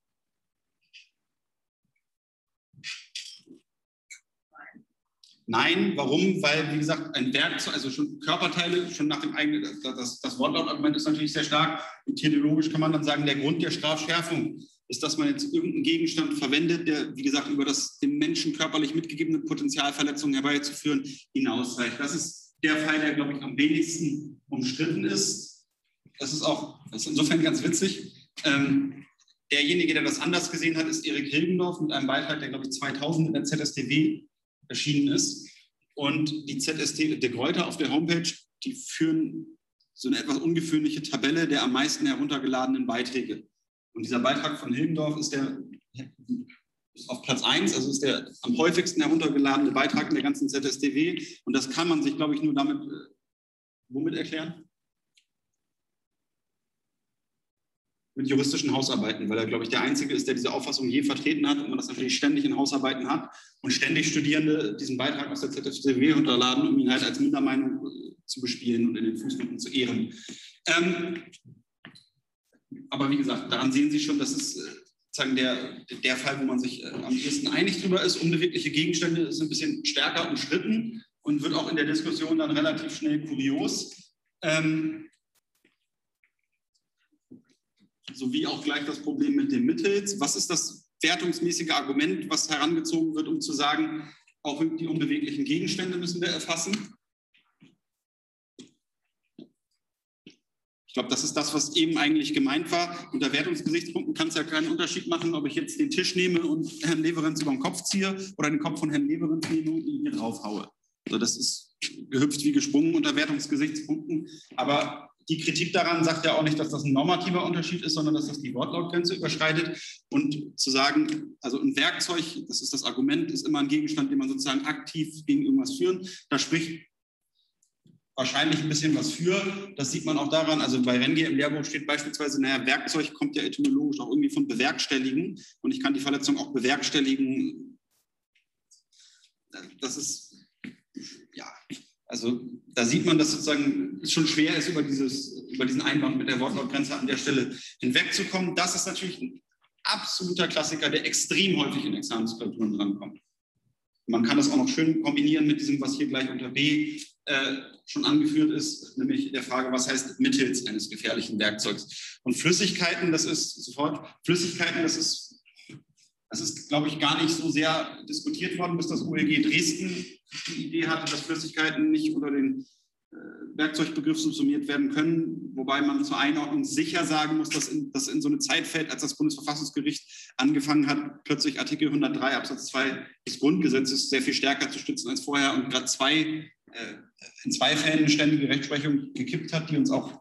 Nein, warum? Weil, wie gesagt, ein Werkzeug, also schon Körperteile, schon nach dem eigenen, das, das Wortlautargument ist natürlich sehr stark. Und theologisch kann man dann sagen, der Grund der Strafschärfung ist, dass man jetzt irgendeinen Gegenstand verwendet, der, wie gesagt, über das dem Menschen körperlich mitgegebene Potenzialverletzungen herbeizuführen, hinausreicht. Das ist der Fall, der, glaube ich, am wenigsten umstritten ist das ist auch das ist insofern ganz witzig. Ähm, derjenige, der das anders gesehen hat, ist Erik Hilgendorf mit einem Beitrag, der, glaube ich, 2000 in der ZSTW erschienen ist. Und die ZST, der Gräuter auf der Homepage, die führen so eine etwas ungewöhnliche Tabelle der am meisten heruntergeladenen Beiträge. Und dieser Beitrag von Hilgendorf ist der ist auf Platz 1, also ist der am häufigsten heruntergeladene Beitrag in der ganzen ZSTW. Und das kann man sich, glaube ich, nur damit, äh, womit erklären? mit juristischen Hausarbeiten, weil er, glaube ich, der Einzige ist, der diese Auffassung je vertreten hat und man das natürlich ständig in Hausarbeiten hat und ständig Studierende diesen Beitrag aus der ZFCW runterladen, um ihn halt als Mindermeinung äh, zu bespielen und in den Fußnoten zu ehren. Ähm, aber wie gesagt, daran sehen Sie schon, dass es äh, sozusagen der, der Fall, wo man sich äh, am ehesten einig drüber ist. Unbewegliche Gegenstände ist ein bisschen stärker umstritten. und wird auch in der Diskussion dann relativ schnell kurios. Ähm, sowie auch gleich das Problem mit den Mittels. Was ist das wertungsmäßige Argument, was herangezogen wird, um zu sagen, auch die unbeweglichen Gegenstände müssen wir erfassen? Ich glaube, das ist das, was eben eigentlich gemeint war. Unter Wertungsgesichtspunkten kann es ja keinen Unterschied machen, ob ich jetzt den Tisch nehme und Herrn Leverenz über den Kopf ziehe oder den Kopf von Herrn Leverenz nehme und ihn hier drauf haue. Also das ist gehüpft wie gesprungen unter Wertungsgesichtspunkten. Aber die Kritik daran sagt ja auch nicht, dass das ein normativer Unterschied ist, sondern dass das die Wortlautgrenze überschreitet. Und zu sagen, also ein Werkzeug, das ist das Argument, ist immer ein Gegenstand, den man sozusagen aktiv gegen irgendwas führen. Da spricht wahrscheinlich ein bisschen was für. Das sieht man auch daran, also bei Renge im Lehrbuch steht beispielsweise, naja, Werkzeug kommt ja etymologisch auch irgendwie von bewerkstelligen und ich kann die Verletzung auch bewerkstelligen. Das ist, ja, also da sieht man, dass sozusagen es schon schwer ist, über, dieses, über diesen Einwand mit der Wortlautgrenze an der Stelle hinwegzukommen. Das ist natürlich ein absoluter Klassiker, der extrem häufig in Examensklausuren drankommt. Man kann das auch noch schön kombinieren mit diesem, was hier gleich unter B schon angeführt ist, nämlich der Frage, was heißt mittels eines gefährlichen Werkzeugs. Und Flüssigkeiten, das ist sofort, Flüssigkeiten, das ist das ist, glaube ich, gar nicht so sehr diskutiert worden, bis das OLG Dresden die Idee hatte, dass Flüssigkeiten nicht unter den äh, Werkzeugbegriff subsumiert werden können, wobei man zur Einordnung sicher sagen muss, dass in, dass in so eine Zeit fällt, als das Bundesverfassungsgericht angefangen hat, plötzlich Artikel 103 Absatz 2 des Grundgesetzes sehr viel stärker zu stützen als vorher und gerade zwei, äh, in zwei Fällen eine ständige Rechtsprechung gekippt hat, die uns auch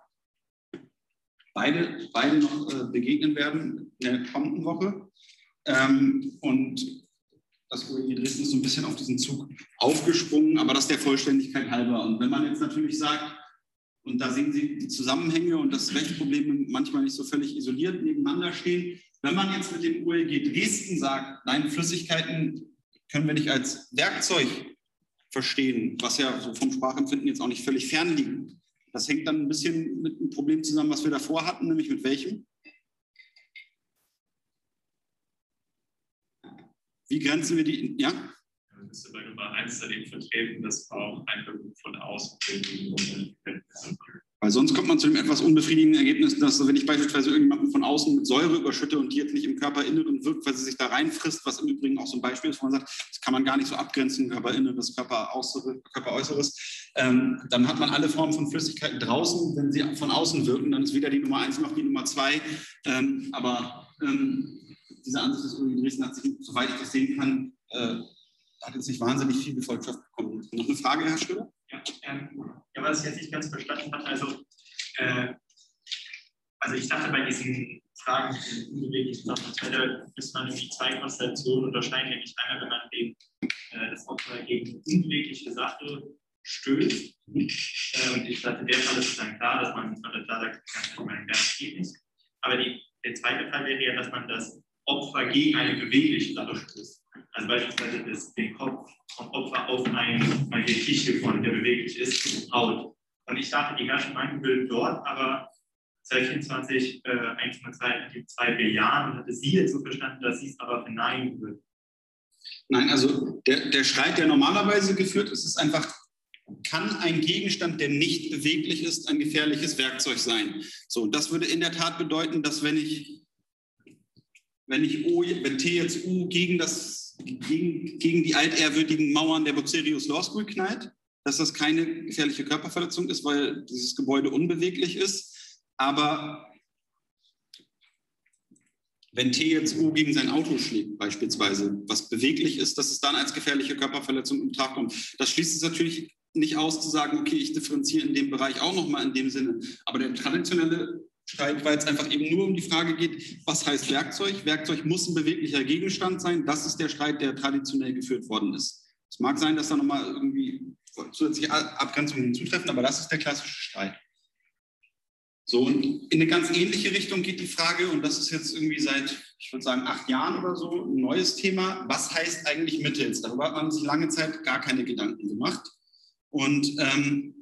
beide, beide noch äh, begegnen werden in der kommenden Woche. Ähm, und das OEG Dresden ist so ein bisschen auf diesen Zug aufgesprungen, aber das der Vollständigkeit halber. Und wenn man jetzt natürlich sagt, und da sehen Sie die Zusammenhänge und dass Rechtsprobleme manchmal nicht so völlig isoliert nebeneinander stehen, wenn man jetzt mit dem OLG Dresden sagt, nein, Flüssigkeiten können wir nicht als Werkzeug verstehen, was ja so vom Sprachempfinden jetzt auch nicht völlig fern liegt. Das hängt dann ein bisschen mit einem Problem zusammen, was wir davor hatten, nämlich mit welchem? Wie grenzen wir die? Ja? Das ist bei Nummer 1 dann eben vertreten, dass auch Einwirkung von außen weil sonst kommt man zu dem etwas unbefriedigenden Ergebnis, dass wenn ich beispielsweise irgendjemanden von außen mit Säure überschütte und die jetzt nicht im Körperinnerem wirkt, weil sie sich da reinfrisst, was im Übrigen auch so ein Beispiel ist, wo man sagt, das kann man gar nicht so abgrenzen, Körperinneres, Körperäußeres, Körperäußeres, ähm, dann hat man alle Formen von Flüssigkeiten draußen. Wenn sie von außen wirken, dann ist weder die Nummer 1 noch die Nummer 2. Ähm, aber ähm, diese Ansicht des Uni Dresden hat sich, soweit ich das sehen kann, äh, hat jetzt nicht wahnsinnig viel Gefolgschaft bekommen. Noch eine Frage, Herr Schröder? Ja, ähm, ja, was ich jetzt nicht ganz verstanden hatte, also, äh, also ich dachte bei diesen Fragen, diesen unbeweglichen Sachen, müsste man irgendwie zwei Konstellationen unterscheiden, nämlich einmal, wenn man den, äh, das Opfer gegen unbewegliche Sache stößt. Äh, und ich dachte, in der Fall ist es dann klar, dass man, man da sagt, das geht nicht. Aber die, der zweite Fall wäre ja, dass man das Opfer gegen eine bewegliche Sache stößt. Also beispielsweise das, den Kopf vom Opfer auf eine, eine Tische von der beweglich ist, haut. Und ich dachte, die Herrschung würde dort aber 2024 äh, 1,2 bejahen und hatte sie jetzt so verstanden, dass sie es aber verneinen würde. Nein, also der, der Streit, der normalerweise geführt ist, ist einfach, kann ein Gegenstand, der nicht beweglich ist, ein gefährliches Werkzeug sein? So, das würde in der Tat bedeuten, dass wenn ich wenn ich O, wenn T jetzt U gegen, das, gegen, gegen die altehrwürdigen Mauern der Bucerius Law School knallt, dass das keine gefährliche Körperverletzung ist, weil dieses Gebäude unbeweglich ist. Aber wenn T jetzt U gegen sein Auto schlägt, beispielsweise, was beweglich ist, dass es dann als gefährliche Körperverletzung im Tag kommt. Das schließt es natürlich nicht aus zu sagen, okay, ich differenziere in dem Bereich auch nochmal in dem Sinne. Aber der traditionelle Streit, weil es einfach eben nur um die Frage geht, was heißt Werkzeug? Werkzeug muss ein beweglicher Gegenstand sein. Das ist der Streit, der traditionell geführt worden ist. Es mag sein, dass da nochmal irgendwie zusätzliche Abgrenzungen hinzutreffen, aber das ist der klassische Streit. So, und in eine ganz ähnliche Richtung geht die Frage, und das ist jetzt irgendwie seit, ich würde sagen, acht Jahren oder so ein neues Thema. Was heißt eigentlich mittels? Darüber hat man sich lange Zeit gar keine Gedanken gemacht. Und ähm,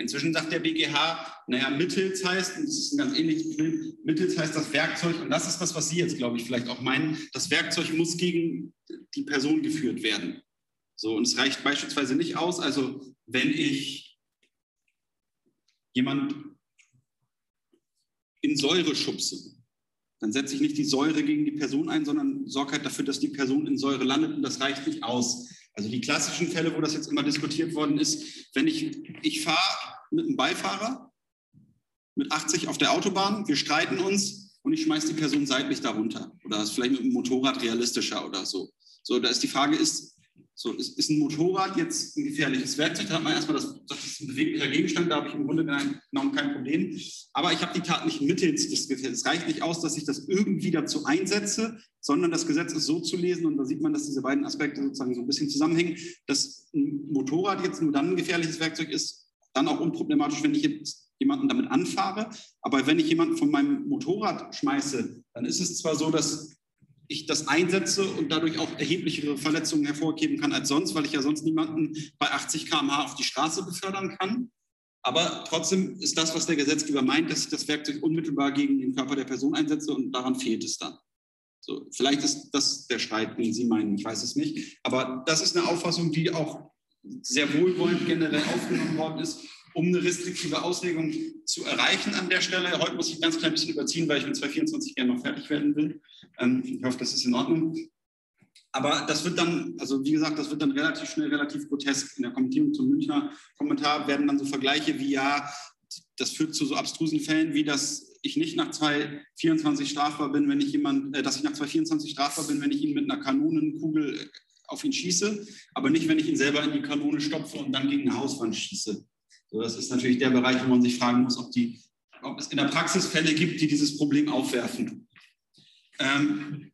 Inzwischen sagt der BGH, naja, mittels heißt, und das ist ein ganz ähnliches Problem, mittels heißt das Werkzeug, und das ist das, was Sie jetzt, glaube ich, vielleicht auch meinen, das Werkzeug muss gegen die Person geführt werden. So, und es reicht beispielsweise nicht aus, also wenn ich jemand in Säure schubse, dann setze ich nicht die Säure gegen die Person ein, sondern sorge halt dafür, dass die Person in Säure landet und das reicht nicht aus. Also die klassischen Fälle, wo das jetzt immer diskutiert worden ist, wenn ich, ich fahre mit einem Beifahrer mit 80 auf der Autobahn, wir streiten uns und ich schmeiße die Person seitlich darunter. Oder ist vielleicht mit dem Motorrad realistischer oder so. So, da ist die Frage, ist, so, ist, ist ein Motorrad jetzt ein gefährliches Werkzeug? Da hat man erstmal das, das ist ein beweglicher Gegenstand, da habe ich im Grunde genommen kein Problem. Aber ich habe die Tat nicht mittels des Gefährdes. Es reicht nicht aus, dass ich das irgendwie dazu einsetze, sondern das Gesetz ist so zu lesen, und da sieht man, dass diese beiden Aspekte sozusagen so ein bisschen zusammenhängen, dass ein Motorrad jetzt nur dann ein gefährliches Werkzeug ist, dann auch unproblematisch, wenn ich jetzt jemanden damit anfahre. Aber wenn ich jemanden von meinem Motorrad schmeiße, dann ist es zwar so, dass ich das einsetze und dadurch auch erheblichere Verletzungen hervorheben kann als sonst, weil ich ja sonst niemanden bei 80 km/h auf die Straße befördern kann. Aber trotzdem ist das, was der Gesetzgeber meint, dass ich das Werkzeug unmittelbar gegen den Körper der Person einsetze und daran fehlt es dann. So, vielleicht ist das der Streit, den Sie meinen, ich weiß es nicht. Aber das ist eine Auffassung, die auch sehr wohlwollend generell aufgenommen worden ist um eine restriktive Auslegung zu erreichen an der Stelle. Heute muss ich ganz klein bisschen überziehen, weil ich mit 2024 gerne noch fertig werden will. Ähm, ich hoffe, das ist in Ordnung. Aber das wird dann, also wie gesagt, das wird dann relativ schnell relativ grotesk. In der Kommentierung zum Münchner Kommentar werden dann so Vergleiche wie, ja, das führt zu so abstrusen Fällen, wie dass ich nicht nach 2024 strafbar bin, wenn ich jemand, äh, dass ich nach 2024 strafbar bin, wenn ich ihn mit einer Kanonenkugel auf ihn schieße, aber nicht, wenn ich ihn selber in die Kanone stopfe und dann gegen eine Hauswand schieße. So, das ist natürlich der Bereich, wo man sich fragen muss, ob, die, ob es in der Praxis Fälle gibt, die dieses Problem aufwerfen. Ähm,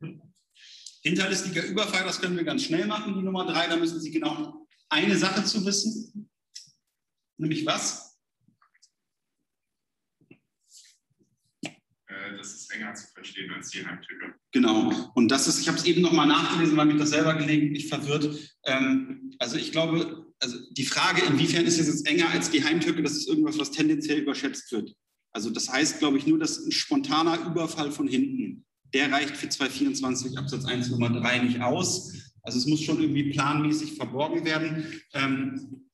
hinterlistiger Überfall, das können wir ganz schnell machen, die Nummer drei. Da müssen Sie genau eine Sache zu wissen. Nämlich was? Das ist enger zu verstehen als die Heimtücke. Genau. Und das ist, ich habe es eben nochmal nachgelesen, weil mich das selber gelegentlich verwirrt. Ähm, also ich glaube, also die Frage, inwiefern ist es jetzt enger als die Heimtücke, das ist irgendwas, was tendenziell überschätzt wird. Also das heißt, glaube ich, nur, dass ein spontaner Überfall von hinten, der reicht für 224 Absatz 1 Nummer 3 nicht aus. Also es muss schon irgendwie planmäßig verborgen werden. Ähm,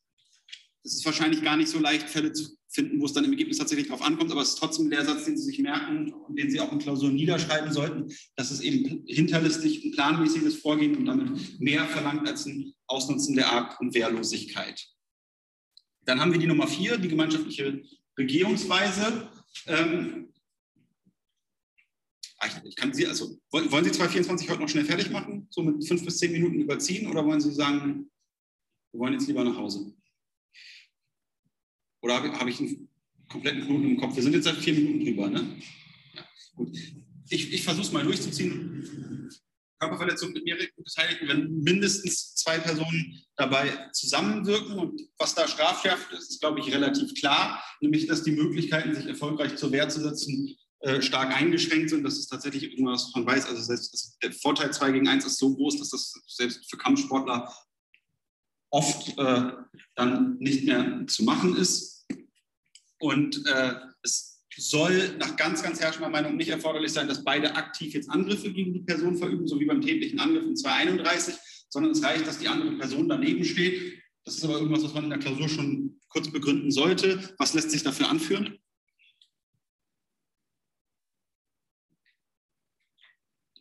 es ist wahrscheinlich gar nicht so leicht, Fälle zu finden, wo es dann im Ergebnis tatsächlich darauf ankommt, aber es ist trotzdem der Satz, den Sie sich merken und den Sie auch in Klausuren niederschreiben sollten, dass es eben hinterlistig ein planmäßiges Vorgehen und damit mehr verlangt als ein Ausnutzen der Arg- und Wehrlosigkeit. Dann haben wir die Nummer vier, die gemeinschaftliche Regierungsweise. Ähm, ah, ich kann Sie, also, wollen Sie 224 heute noch schnell fertig machen, so mit fünf bis zehn Minuten überziehen, oder wollen Sie sagen, wir wollen jetzt lieber nach Hause? Oder habe, habe ich einen kompletten Knoten im Kopf? Wir sind jetzt seit vier Minuten drüber, ne? Ja, gut. Ich, ich versuche es mal durchzuziehen. Körperverletzung mit mir beteiligt, wenn mindestens zwei Personen dabei zusammenwirken. Und was da strafschärft ist, ist, glaube ich, relativ klar, nämlich dass die Möglichkeiten, sich erfolgreich zur Wehr zu setzen, äh, stark eingeschränkt sind. Das ist tatsächlich irgendwas, was man weiß. Also selbst, der Vorteil 2 gegen 1 ist so groß, dass das selbst für Kampfsportler oft äh, dann nicht mehr zu machen ist. Und äh, es soll nach ganz, ganz herrschender Meinung nicht erforderlich sein, dass beide aktiv jetzt Angriffe gegen die Person verüben, so wie beim täglichen Angriff in 231, sondern es reicht, dass die andere Person daneben steht. Das ist aber irgendwas, was man in der Klausur schon kurz begründen sollte. Was lässt sich dafür anführen?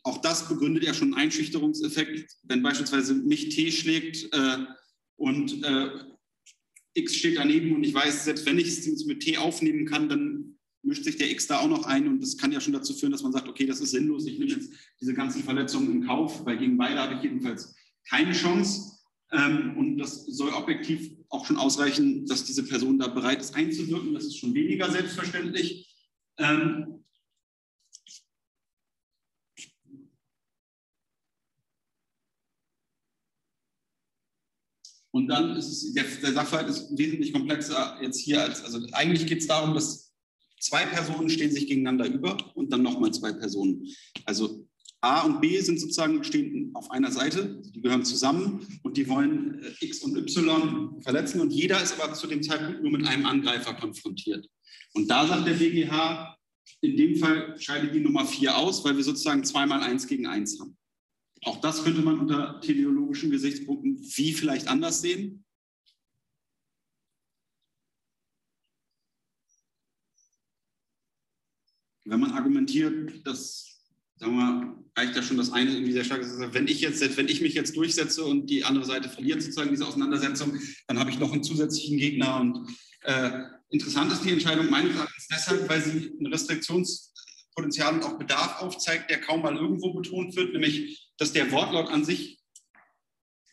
Auch das begründet ja schon einen Einschüchterungseffekt. Wenn beispielsweise mich T schlägt äh, und äh, X steht daneben und ich weiß, selbst wenn ich es mit T aufnehmen kann, dann mischt sich der X da auch noch ein und das kann ja schon dazu führen, dass man sagt, okay, das ist sinnlos, ich nehme jetzt diese ganzen Verletzungen in Kauf, weil gegen beide habe ich jedenfalls keine Chance. Ähm, und das soll objektiv auch schon ausreichen, dass diese Person da bereit ist einzuwirken. Das ist schon weniger selbstverständlich. Ähm, Und dann ist es, der, der Sachverhalt ist wesentlich komplexer jetzt hier als, also eigentlich geht es darum, dass zwei Personen stehen sich gegeneinander über und dann nochmal zwei Personen. Also A und B sind sozusagen stehen auf einer Seite, die gehören zusammen und die wollen äh, X und Y verletzen und jeder ist aber zu dem Zeitpunkt nur mit einem Angreifer konfrontiert. Und da sagt der BGH, in dem Fall scheidet die Nummer vier aus, weil wir sozusagen zweimal eins gegen eins haben. Auch das könnte man unter teleologischen Gesichtspunkten wie vielleicht anders sehen. Wenn man argumentiert, dass sagen wir reicht ja schon das eine irgendwie sehr stark. Wenn ich jetzt, wenn ich mich jetzt durchsetze und die andere Seite verliert sozusagen diese Auseinandersetzung, dann habe ich noch einen zusätzlichen Gegner. Und äh, interessant ist die Entscheidung meines Erachtens deshalb, weil sie ein Restriktionspotenzial und auch Bedarf aufzeigt, der kaum mal irgendwo betont wird, nämlich, dass der Wortlaut an sich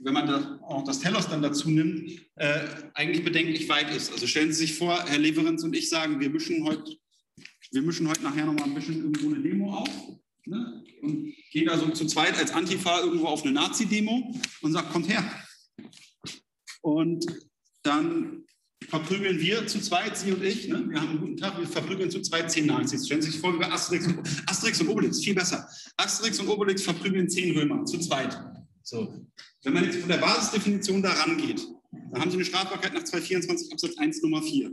wenn man da auch das Telos dann dazu nimmt, äh, eigentlich bedenklich weit ist. Also stellen Sie sich vor, Herr Leverenz und ich sagen, wir mischen heute, wir mischen heute nachher noch mal ein bisschen irgendwo eine Demo auf ne? und gehen da so zu zweit als Antifa irgendwo auf eine Nazi-Demo und sagt, kommt her. Und dann verprügeln wir zu zweit, Sie und ich, ne? wir haben einen guten Tag, wir verprügeln zu zweit zehn Nazis. Stellen Sie sich vor, wir Asterix und, Asterix und Obelix, viel besser. Asterix und Obelix verprügeln zehn Römer, zu zweit. So. Wenn man jetzt von der Basisdefinition da rangeht, dann haben Sie eine Strafbarkeit nach 224 Absatz 1 Nummer 4.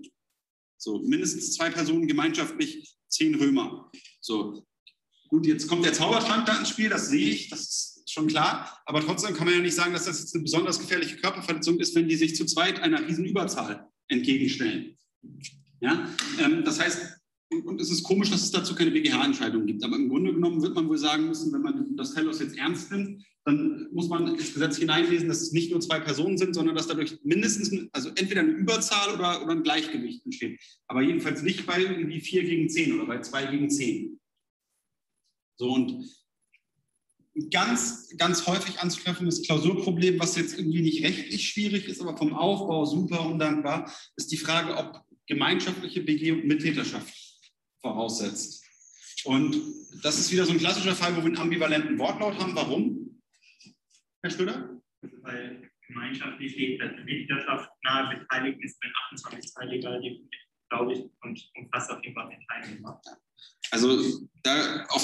So, mindestens zwei Personen gemeinschaftlich, zehn Römer. So, Gut, jetzt kommt der Zaubertrank da ins Spiel, das sehe ich, das ist schon klar. Aber trotzdem kann man ja nicht sagen, dass das jetzt eine besonders gefährliche Körperverletzung ist, wenn die sich zu zweit einer riesen Überzahl entgegenstellen. Ja, ähm, das heißt, und, und, es ist komisch, dass es dazu keine BGH-Entscheidung gibt. Aber im Grunde genommen wird man wohl sagen müssen, wenn man das Telos jetzt ernst nimmt, dann muss man ins Gesetz hineinlesen, dass es nicht nur zwei Personen sind, sondern dass dadurch mindestens, also entweder eine Überzahl oder, oder ein Gleichgewicht entsteht. Aber jedenfalls nicht bei irgendwie vier gegen zehn oder bei zwei gegen zehn. So und ganz, ganz häufig anzutreffendes Klausurproblem, was jetzt irgendwie nicht rechtlich schwierig ist, aber vom Aufbau super undankbar, ist die Frage, ob gemeinschaftliche BG und Mittäterschaft voraussetzt. Und das ist wieder so ein klassischer Fall, wo wir einen ambivalenten Wortlaut haben. Warum? Herr Schröder? Weil gemeinschaftlich dass Mittäterschaft nahe beteiligt ist, wenn 28 Teiliger, glaube ich, und umfasst auf jeden Fall den Teilnehmer. Also,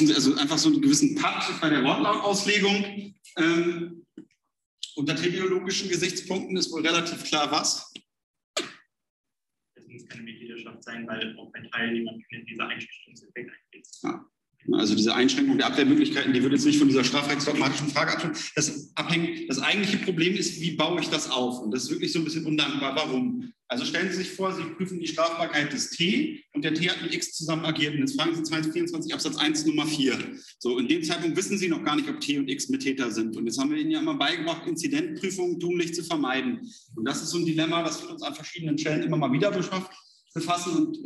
also einfach so einen gewissen Pakt bei der Wortlautauslegung. Ähm, unter teleologischen Gesichtspunkten ist wohl relativ klar, was? Es muss keine Mitgliedschaft sein, weil auch ein Teil jemand in dieser Einschränkungseffekt eingeht. Ja. Also diese Einschränkung der Abwehrmöglichkeiten, die wird jetzt nicht von dieser strafrechtsdogmatischen Frage abhängen. Das, abhängen. das eigentliche Problem ist, wie baue ich das auf? Und das ist wirklich so ein bisschen undankbar. Warum? Also stellen Sie sich vor, Sie prüfen die Strafbarkeit des T und der T hat mit X zusammen agiert. Und jetzt fragen Sie 224 Absatz 1 Nummer 4. So, in dem Zeitpunkt wissen Sie noch gar nicht, ob T und X Mittäter sind. Und jetzt haben wir Ihnen ja immer beigebracht, Inzidentprüfungen tunlich zu vermeiden. Und das ist so ein Dilemma, das wird uns an verschiedenen Stellen immer mal wieder befassen. Und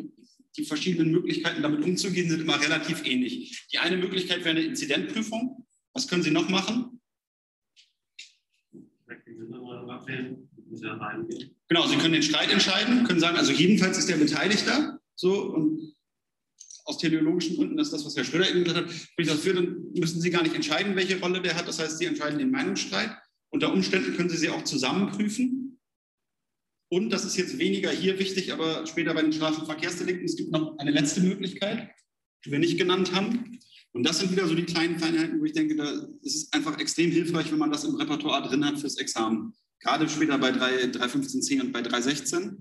die verschiedenen Möglichkeiten, damit umzugehen, sind immer relativ ähnlich. Die eine Möglichkeit wäre eine Inzidentprüfung. Was können Sie noch machen? Genau, Sie können den Streit entscheiden, können sagen, also jedenfalls ist der Beteiligter. So, und aus teleologischen Gründen, ist das, was Herr Schröder eben gesagt hat, spricht dafür, dann müssen Sie gar nicht entscheiden, welche Rolle der hat. Das heißt, Sie entscheiden den Meinungsstreit. Unter Umständen können Sie sie auch zusammen prüfen. Und das ist jetzt weniger hier wichtig, aber später bei den Straßenverkehrsdelikten, es gibt noch eine letzte Möglichkeit, die wir nicht genannt haben. Und das sind wieder so die kleinen Feinheiten, wo ich denke, da ist es einfach extrem hilfreich, wenn man das im Repertoire drin hat fürs Examen. Gerade später bei 3.15c und bei 3.16.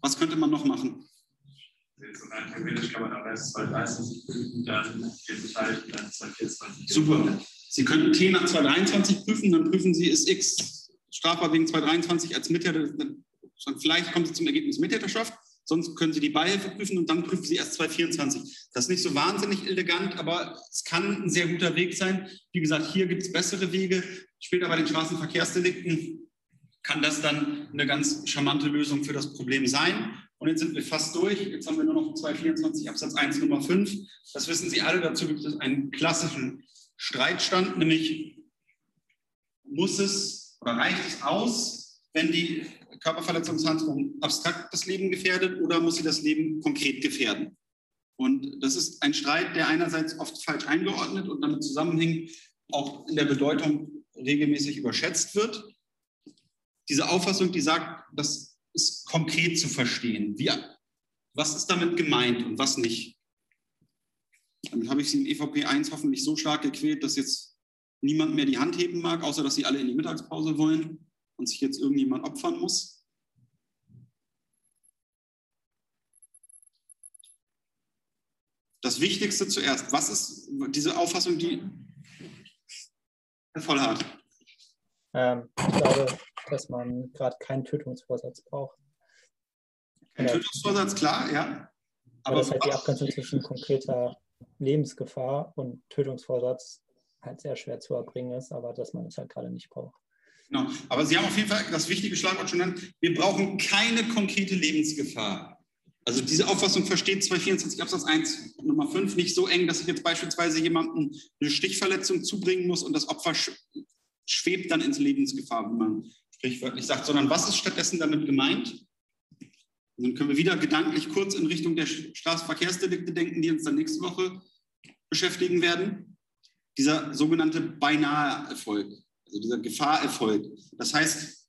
Was könnte man noch machen? Theoretisch kann man aber erst 2.23 prüfen, dann geht beteiligt, dann 2.24. Super. Sie könnten T nach 2.23 prüfen, dann prüfen Sie, ist X strafbar wegen 2.23 als Mittäter. Vielleicht kommen Sie zum Ergebnis Mittäterschaft, sonst können Sie die Beihilfe prüfen und dann prüfen Sie erst 2.24. Das ist nicht so wahnsinnig elegant, aber es kann ein sehr guter Weg sein. Wie gesagt, hier gibt es bessere Wege. Später bei den Straßenverkehrsdelikten kann das dann eine ganz charmante Lösung für das Problem sein. Und jetzt sind wir fast durch. Jetzt haben wir nur noch 224 Absatz 1 Nummer 5. Das wissen Sie alle. Dazu gibt es einen klassischen Streitstand, nämlich muss es oder reicht es aus, wenn die Körperverletzungshandlung abstrakt das Leben gefährdet oder muss sie das Leben konkret gefährden? Und das ist ein Streit, der einerseits oft falsch eingeordnet und damit zusammenhängt, auch in der Bedeutung regelmäßig überschätzt wird diese Auffassung, die sagt, das ist konkret zu verstehen. Wie, was ist damit gemeint und was nicht? Damit habe ich Sie in EVP 1 hoffentlich so stark gequält, dass jetzt niemand mehr die Hand heben mag, außer dass Sie alle in die Mittagspause wollen und sich jetzt irgendjemand opfern muss. Das Wichtigste zuerst. Was ist diese Auffassung, die Herr Vollhardt. Ähm, ich glaube, dass man gerade keinen Tötungsvorsatz braucht. Ein Tötungsvorsatz, klar, ja. Aber das ist halt die Abgrenzung zwischen konkreter Lebensgefahr und Tötungsvorsatz halt sehr schwer zu erbringen ist, aber dass man es halt gerade nicht braucht. Genau. Aber Sie haben auf jeden Fall das wichtige Schlagwort schon genannt. Wir brauchen keine konkrete Lebensgefahr. Also diese Auffassung versteht 224 Absatz 1 Nummer 5 nicht so eng, dass ich jetzt beispielsweise jemandem eine Stichverletzung zubringen muss und das Opfer schwebt dann ins Lebensgefahr, wie man sprichwörtlich sagt, sondern was ist stattdessen damit gemeint? Und dann können wir wieder gedanklich kurz in Richtung der Straßenverkehrsdelikte denken, die uns dann nächste Woche beschäftigen werden. Dieser sogenannte beinahe Erfolg, also dieser Gefahrerfolg. Das heißt,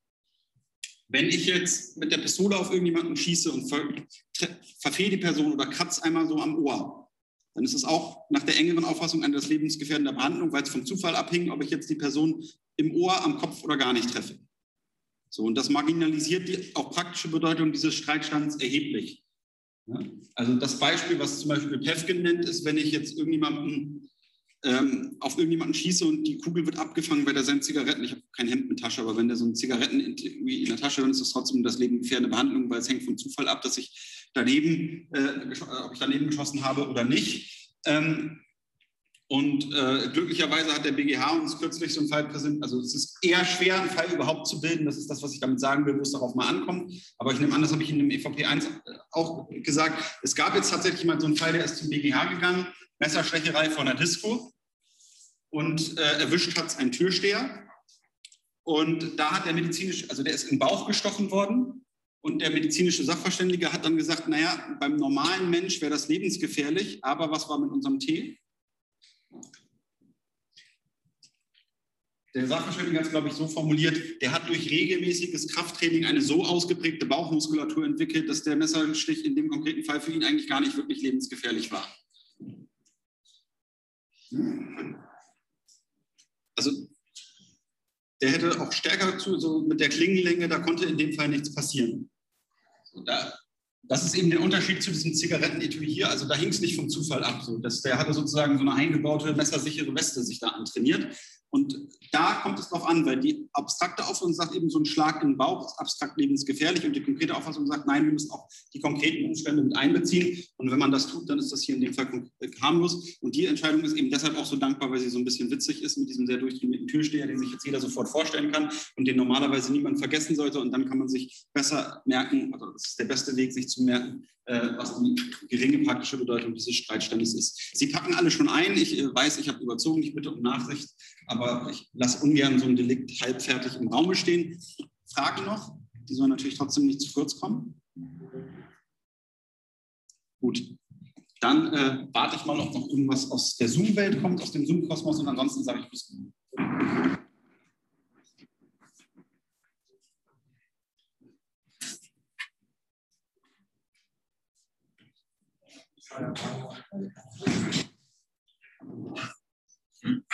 wenn ich jetzt mit der Pistole auf irgendjemanden schieße und ver verfehle die Person oder kratze einmal so am Ohr, dann ist es auch nach der engeren Auffassung eine lebensgefährdende Behandlung, weil es vom Zufall abhängt, ob ich jetzt die Person im Ohr, am Kopf oder gar nicht treffe. So, und das marginalisiert die auch praktische Bedeutung dieses Streitstands erheblich. Ja? Also das Beispiel, was zum Beispiel Pefkin nennt, ist, wenn ich jetzt irgendjemanden ähm, auf irgendjemanden schieße und die Kugel wird abgefangen, weil der seine Zigaretten, ich habe kein Hemd mit Tasche, aber wenn der so ein Zigaretten irgendwie in der Tasche, dann ist das trotzdem das Leben gefährdende Behandlung, weil es hängt vom Zufall ab, dass ich daneben, äh, ob ich daneben geschossen habe oder nicht. Ähm, und äh, glücklicherweise hat der BGH uns kürzlich so einen Fall präsentiert. Also es ist eher schwer, einen Fall überhaupt zu bilden. Das ist das, was ich damit sagen will, wo es darauf mal ankommt. Aber ich nehme an, das habe ich in dem EVP 1 auch gesagt. Es gab jetzt tatsächlich mal so einen Fall, der ist zum BGH gegangen. Messerstecherei von der Disco. Und äh, erwischt hat es ein Türsteher. Und da hat der medizinisch, also der ist im Bauch gestochen worden. Und der medizinische Sachverständige hat dann gesagt, naja, beim normalen Mensch wäre das lebensgefährlich, aber was war mit unserem Tee? Der Sachverständige hat es, glaube ich, so formuliert, der hat durch regelmäßiges Krafttraining eine so ausgeprägte Bauchmuskulatur entwickelt, dass der Messerstich in dem konkreten Fall für ihn eigentlich gar nicht wirklich lebensgefährlich war. Also der hätte auch stärker zu, so mit der Klingenlänge, da konnte in dem Fall nichts passieren. Da, das ist eben der Unterschied zu diesem Zigarettenetui hier. Also da hing es nicht vom Zufall ab. So. Das, der hatte sozusagen so eine eingebaute, messersichere Weste sich da antrainiert. Und da kommt es darauf an, weil die abstrakte Auffassung sagt eben, so ein Schlag in den Bauch ist abstrakt lebensgefährlich und die konkrete Auffassung sagt, nein, wir müssen auch die konkreten Umstände mit einbeziehen. Und wenn man das tut, dann ist das hier in dem Fall harmlos. Und die Entscheidung ist eben deshalb auch so dankbar, weil sie so ein bisschen witzig ist mit diesem sehr durchtrainierten Türsteher, den sich jetzt jeder sofort vorstellen kann und den normalerweise niemand vergessen sollte. Und dann kann man sich besser merken, also das ist der beste Weg, sich zu merken, äh, was die geringe praktische Bedeutung dieses Streitstandes ist. Sie packen alle schon ein. Ich äh, weiß, ich habe überzogen, ich bitte um Nachsicht, aber ich lasse ungern so ein Delikt halbfertig im Raum stehen. Fragen noch? Die sollen natürlich trotzdem nicht zu kurz kommen. Gut, dann äh, warte ich mal, ob noch irgendwas aus der Zoom-Welt kommt, aus dem Zoom-Kosmos und ansonsten sage ich bis. Ja.